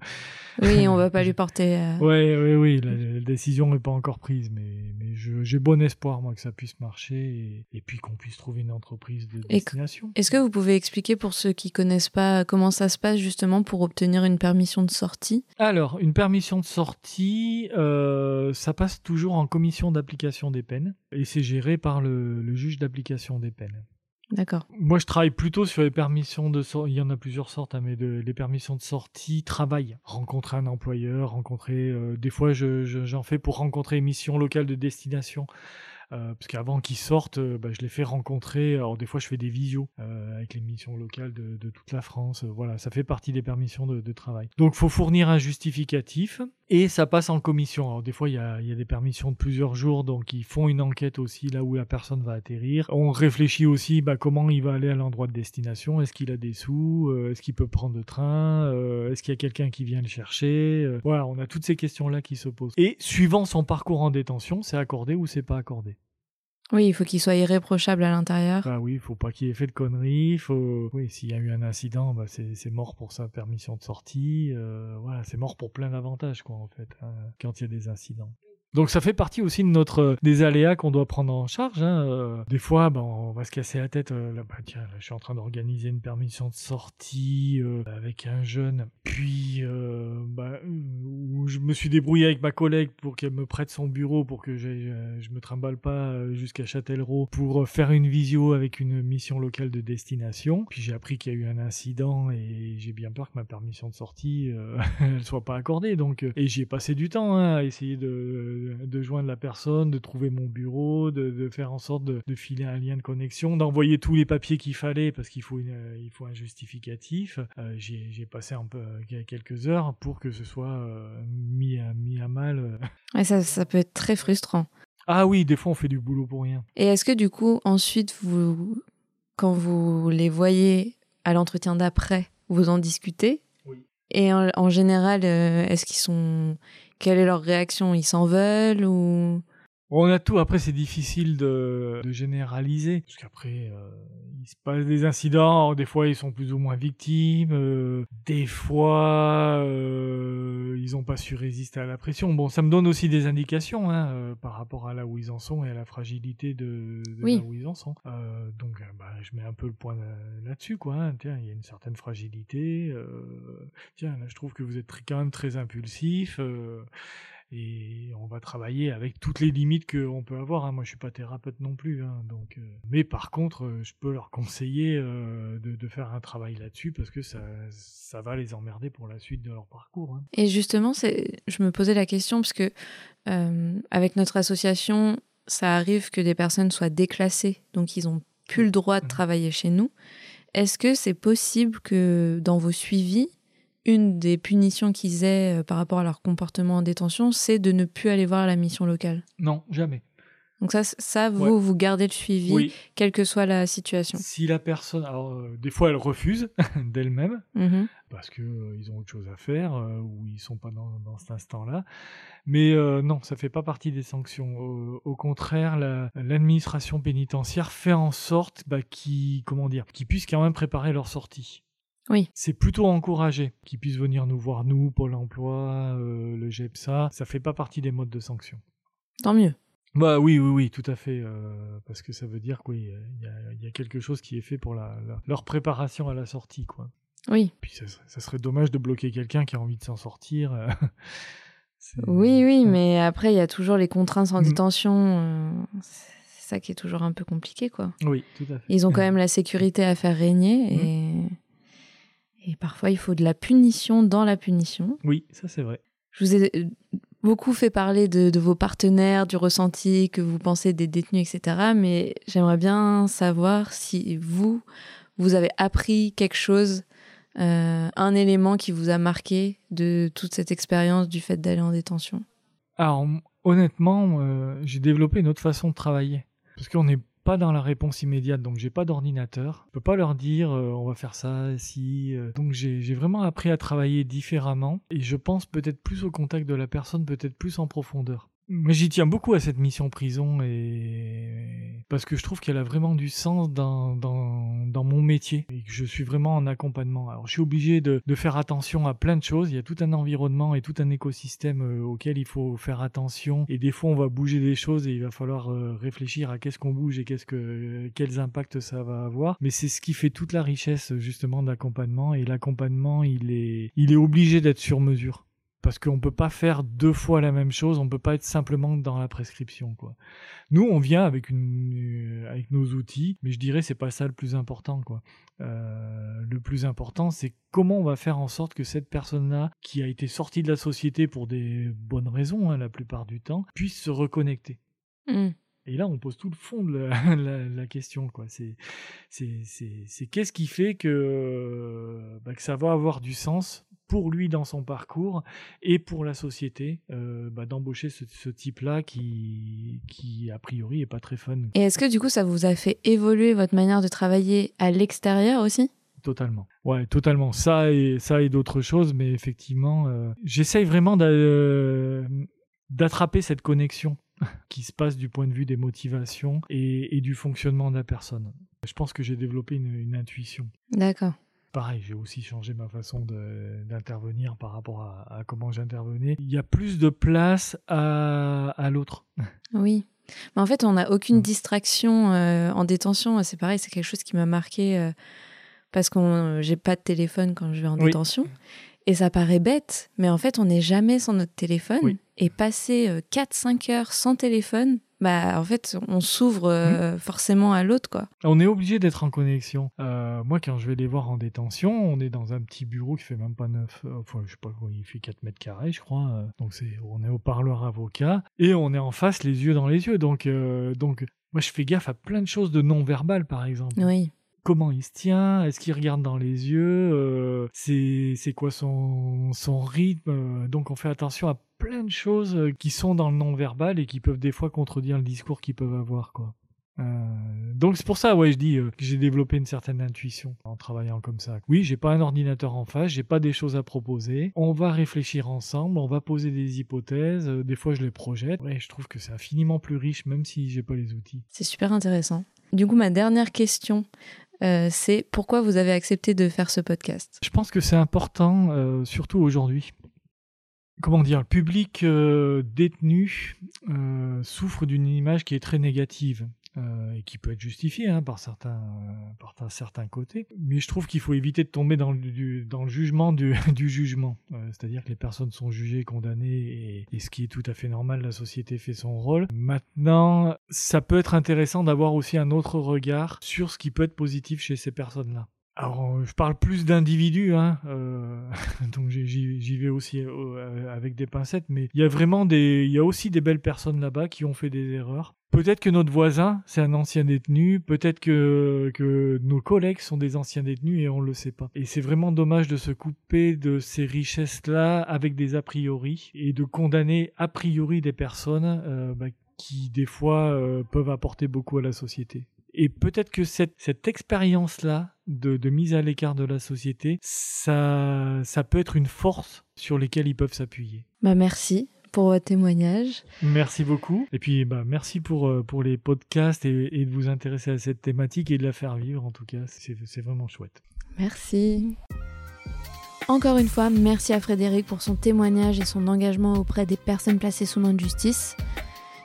Oui, on va pas lui porter. euh, Ouais, ouais, oui, la, la décision n'est pas encore prise, mais, mais j'ai bon espoir moi que ça puisse marcher et, et puis qu'on puisse trouver une entreprise de destination. Est-ce que vous pouvez expliquer pour ceux qui connaissent pas comment ça se passe justement pour obtenir une permission de sortie? Alors, une permission de sortie, euh, ça passe toujours en commission d'application des peines et c'est géré par le, le juge d'application des peines. D'accord. Moi, je travaille plutôt sur les permissions de sortie. Il y en a plusieurs sortes, hein, mais de, les permissions de sortie, travail. Rencontrer un employeur, rencontrer. euh, des fois, je- je- j'en fais pour rencontrer une mission locale de destination. Euh, parce qu'avant qu'ils sortent, euh, bah, je les fais rencontrer. Alors, des fois, je fais des visios euh, avec les missions locales de, de toute la France. Voilà, ça fait partie des permissions de, de travail. Donc, faut fournir un justificatif et ça passe en commission. Alors, des fois, il y a, y a des permissions de plusieurs jours, donc ils font une enquête aussi là où la personne va atterrir. On réfléchit aussi bah, comment il va aller à l'endroit de destination. Est-ce qu'il a des sous? Euh, Est-ce qu'il peut prendre le train? Euh, Est-ce qu'il y a quelqu'un qui vient le chercher? Voilà, on a toutes ces questions-là qui se posent. Et suivant son parcours en détention, c'est accordé ou c'est pas accordé. Oui, il faut qu'il soit irréprochable à l'intérieur. Bah oui, faut pas qu'il ait fait de conneries. Faut... Oui, s'il y a eu un incident, bah c'est c'est mort pour sa permission de sortie. euh, voilà, c'est mort pour plein d'avantages, quoi, en fait, hein, quand il y a des incidents. Donc ça fait partie aussi de notre des aléas qu'on doit prendre en charge. hein, euh. Des fois, bah, on va se casser la tête. euh, bah, tiens, là, je suis en train d'organiser une permission de sortie euh, avec un jeune. Puis, euh, bah, euh, où je me suis débrouillé avec ma collègue pour qu'elle me prête son bureau pour que euh, je me trimballe pas euh, jusqu'à Châtellerault pour euh, faire une visio avec une mission locale de destination. Puis j'ai appris qu'il y a eu un incident et j'ai bien peur que ma permission de sortie euh, elle soit pas accordée. Donc, euh, et j'y ai passé du temps hein, à essayer de, de joindre la personne, de trouver mon bureau, de, de faire en sorte de, de filer un lien de connexion, d'envoyer tous les papiers qu'il fallait parce qu'il faut, une, euh, il faut un justificatif. Euh, j'ai j'ai passé un peu euh, quelques heures pour que ce soit euh, mis, à, mis à mal. Ouais, ça, ça peut être très frustrant. Ah oui, des fois on fait du boulot pour rien. Et est-ce que du coup, ensuite, vous, quand vous les voyez à l'entretien d'après, vous en discutez? Oui. Et en, en général, euh, est-ce qu'ils sont. Quelle est leur réaction? Ils s'en veulent ou. On a tout. Après, c'est difficile de, de généraliser. Parce qu'après, euh, il se passe des incidents. Des fois, ils sont plus ou moins victimes. euh, des fois, euh, ils n'ont pas su résister à la pression. Bon, ça me donne aussi des indications hein, euh, par rapport à là où ils en sont et à la fragilité de, de Oui. là où ils en sont. Euh, donc, bah, je mets un peu le point là-dessus. quoi. hein. Tiens, il y a une certaine fragilité. euh, tiens, là, je trouve que vous êtes très- quand même très impulsif. Et on va travailler avec toutes les limites qu'on peut avoir. Hein. Moi, je suis pas thérapeute non plus, hein, donc. euh, Mais par contre, euh, je peux leur conseiller euh, de, de faire un travail là-dessus parce que ça, ça va les emmerder pour la suite de leur parcours. hein. Et justement, c'est, je me posais la question parce que euh, avec notre association, ça arrive que des personnes soient déclassées, donc ils ont plus le droit de Mhm. travailler chez nous. Est-ce que c'est possible que dans vos suivis, une des punitions qu'ils aient euh, par rapport à leur comportement en détention, c'est de ne plus aller voir la mission locale Non, jamais. Donc ça, ça vous, Ouais. vous gardez le suivi, Oui. quelle que soit la situation. Si la personne, alors euh, des fois, elle refuse d'elle-même. Mhm. parce que euh, ils ont autre chose à faire euh, ou ils sont pas dans, dans cet instant-là. Mais non, ça fait pas partie des sanctions. Au, au contraire, la- l'administration pénitentiaire fait en sorte bah, qu'ils, comment dire, qu'ils puissent quand même préparer leur sortie. Oui. C'est plutôt encouragé qu'ils puissent venir nous voir, nous, Pôle Emploi, euh, le GEPSA. Ça fait pas partie des modes de sanction. Tant mieux. Bah oui, oui, oui, tout à fait, euh, parce que ça veut dire qu'il y, a- il y a quelque chose qui est fait pour la, la- leur préparation à la sortie, quoi. Oui. Puis ça, serait- ça serait dommage de bloquer quelqu'un qui a envie de s'en sortir. euh, Oui, oui, mais après, il y a toujours les contraintes en Mhm. détention. euh, c'est ça qui est toujours un peu compliqué, quoi. Oui, tout à fait. Ils ont quand même la sécurité à faire régner et, et parfois il faut de la punition dans la punition. Oui, ça c'est vrai. Je vous ai euh, beaucoup fait parler de, de vos partenaires, du ressenti que vous pensez des détenus, etc. Mais j'aimerais bien savoir si vous, vous avez appris quelque chose, euh, un élément qui vous a marqué de toute cette expérience du fait d'aller en détention? Alors honnêtement, euh, j'ai développé une autre façon de travailler. Parce qu'on n'est pas dans la réponse immédiate, donc j'ai pas d'ordinateur. Je peux pas leur dire euh, on va faire ça, si. euh. Donc j'ai j'ai vraiment appris à travailler différemment. Et je pense peut-être plus au contact de la personne, peut-être plus en profondeur. Mais j'y tiens beaucoup à cette mission prison et parce que je trouve qu'elle a vraiment du sens dans, dans, dans mon métier et que je suis vraiment en accompagnement. Alors je suis obligé de, de faire attention à plein de choses. Il y a tout un environnement et tout un écosystème euh, auquel il faut faire attention. Et des fois on va bouger des choses et il va falloir euh, réfléchir à qu'est-ce qu'on bouge et qu'est-ce que quels impacts ça va avoir. Mais c'est ce qui fait toute la richesse justement d'accompagnement et l'accompagnement il est il est obligé d'être sur mesure parce qu'on peut pas faire deux fois la même chose, on peut pas être simplement dans la prescription quoi. Nous on vient euh, avec nos outils, mais je dirais c'est pas ça le plus important quoi. Euh, le plus important c'est comment on va faire en sorte que cette personne-là qui a été sortie de la société pour des bonnes raisons hein, la plupart du temps puisse se reconnecter. Hmm. Et là, on pose tout le fond de la, la- la question, quoi. C'est, c'est, c'est, c'est qu'est-ce qui fait que, bah, que ça va avoir du sens pour lui dans son parcours et pour la société euh, bah, d'embaucher ce, ce type-là qui, qui a priori est pas très fun. Et est-ce que du coup ça vous a fait évoluer votre manière de travailler à l'extérieur aussi? Totalement. Ouais, totalement. Ça et ça et d'autres choses, mais effectivement, euh, j'essaye vraiment d'a- euh, d'attraper cette connexion qui se passe du point de vue des motivations et, et du fonctionnement de la personne. Je pense que j'ai développé une, une intuition. D'accord. Pareil, j'ai aussi changé ma façon d'intervenir par rapport à, à comment j'intervenais. Il y a plus de place à, à l'autre. Oui. Mais en fait, on n'a aucune Mm. distraction euh, en détention. C'est pareil, c'est quelque chose qui m'a marqué euh, parce que j'ai pas de téléphone quand je vais en Oui. détention. Et ça paraît bête, mais en fait, on n'est jamais sans notre téléphone. Oui. Et passer 4-5 heures sans téléphone, bah en fait, on s'ouvre euh, forcément à l'autre, quoi. On est obligé d'être en connexion. Euh, moi, quand je vais les voir en détention, on est dans un petit bureau qui fait même pas 9, euh, enfin, je sais pas il fait 4 mètres carrés, je crois. euh, donc, c'est, on est au parleur avocat et on est en face, les yeux dans les yeux. Donc, euh, donc, moi, je fais gaffe à plein de choses de non-verbal, par exemple. Oui. Comment il se tient? Est-ce qu'il regarde dans les yeux? Euh, C'est, quoi son, son rythme? Euh, Donc, on fait attention à plein de choses euh, qui sont dans le non-verbal et qui peuvent des fois contredire le discours qu'ils peuvent avoir, quoi. Euh, donc c'est pour ça, ouais, je dis euh, que j'ai développé une certaine intuition en travaillant comme ça. Oui, j'ai pas un ordinateur en face, j'ai pas des choses à proposer. On va réfléchir ensemble, on va poser des hypothèses. euh, des fois, je les projette. Ouais, je trouve que c'est infiniment plus riche, même si j'ai pas les outils. C'est super intéressant. Du coup, ma dernière question, euh, c'est pourquoi vous avez accepté de faire ce podcast? Je pense que c'est important, euh, surtout aujourd'hui. Comment dire, le public euh, détenu euh, souffre d'une image qui est très négative. euh, et qui peut être justifié hein, par, certains, par certains côtés. Mais je trouve qu'il faut éviter de tomber dans le, jugement du, jugement. C'est-à-dire que les personnes sont jugées, condamnées, et, ce qui est tout à fait normal, la société fait son rôle. Maintenant, ça peut être intéressant d'avoir aussi un autre regard sur ce qui peut être positif chez ces personnes-là. Alors, euh, je parle plus d'individus, hein, euh, donc j'y vais aussi euh, avec des pincettes, mais il y a vraiment des, il y a aussi des belles personnes là-bas qui ont fait des erreurs. Peut-être que notre voisin, c'est un ancien détenu, peut-être que, nos collègues sont des anciens détenus et on le sait pas. Et c'est vraiment dommage de se couper de ces richesses-là avec des a priori et de condamner a priori des personnes bah, qui des fois peuvent apporter beaucoup à la société. Et peut-être que cette, cette expérience-là de, de, mise à l'écart de la société, ça, ça peut être une force sur laquelle ils peuvent s'appuyer. Bah merci pour votre témoignage. Merci beaucoup. Et puis, bah, merci pour, euh, pour les podcasts et, et de vous intéresser à cette thématique et de la faire vivre, en tout cas. C'est vraiment chouette. Merci. Encore une fois, merci à Frédéric pour son témoignage et son engagement auprès des personnes placées sous main de justice.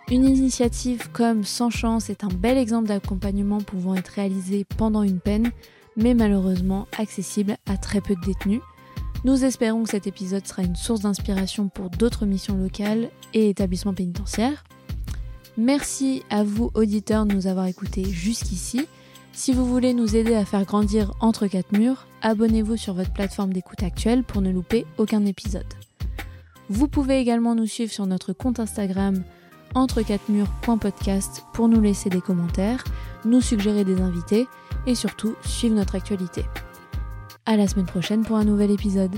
Une initiative comme Sans chance est un bel exemple d'accompagnement pouvant être réalisé pendant une peine, mais malheureusement accessible à très peu de détenus. Nous espérons que cet épisode sera une source d'inspiration pour d'autres missions locales et établissements pénitentiaires. Merci à vous auditeurs de nous avoir écoutés jusqu'ici. Si vous voulez nous aider à faire grandir entre quatre murs, abonnez-vous sur votre plateforme d'écoute actuelle pour ne louper aucun épisode. Vous pouvez également nous suivre sur notre compte Instagram entre 4 murs.podcast pour nous laisser des commentaires, nous suggérer des invités et surtout suivre notre actualité. À la semaine prochaine pour un nouvel épisode.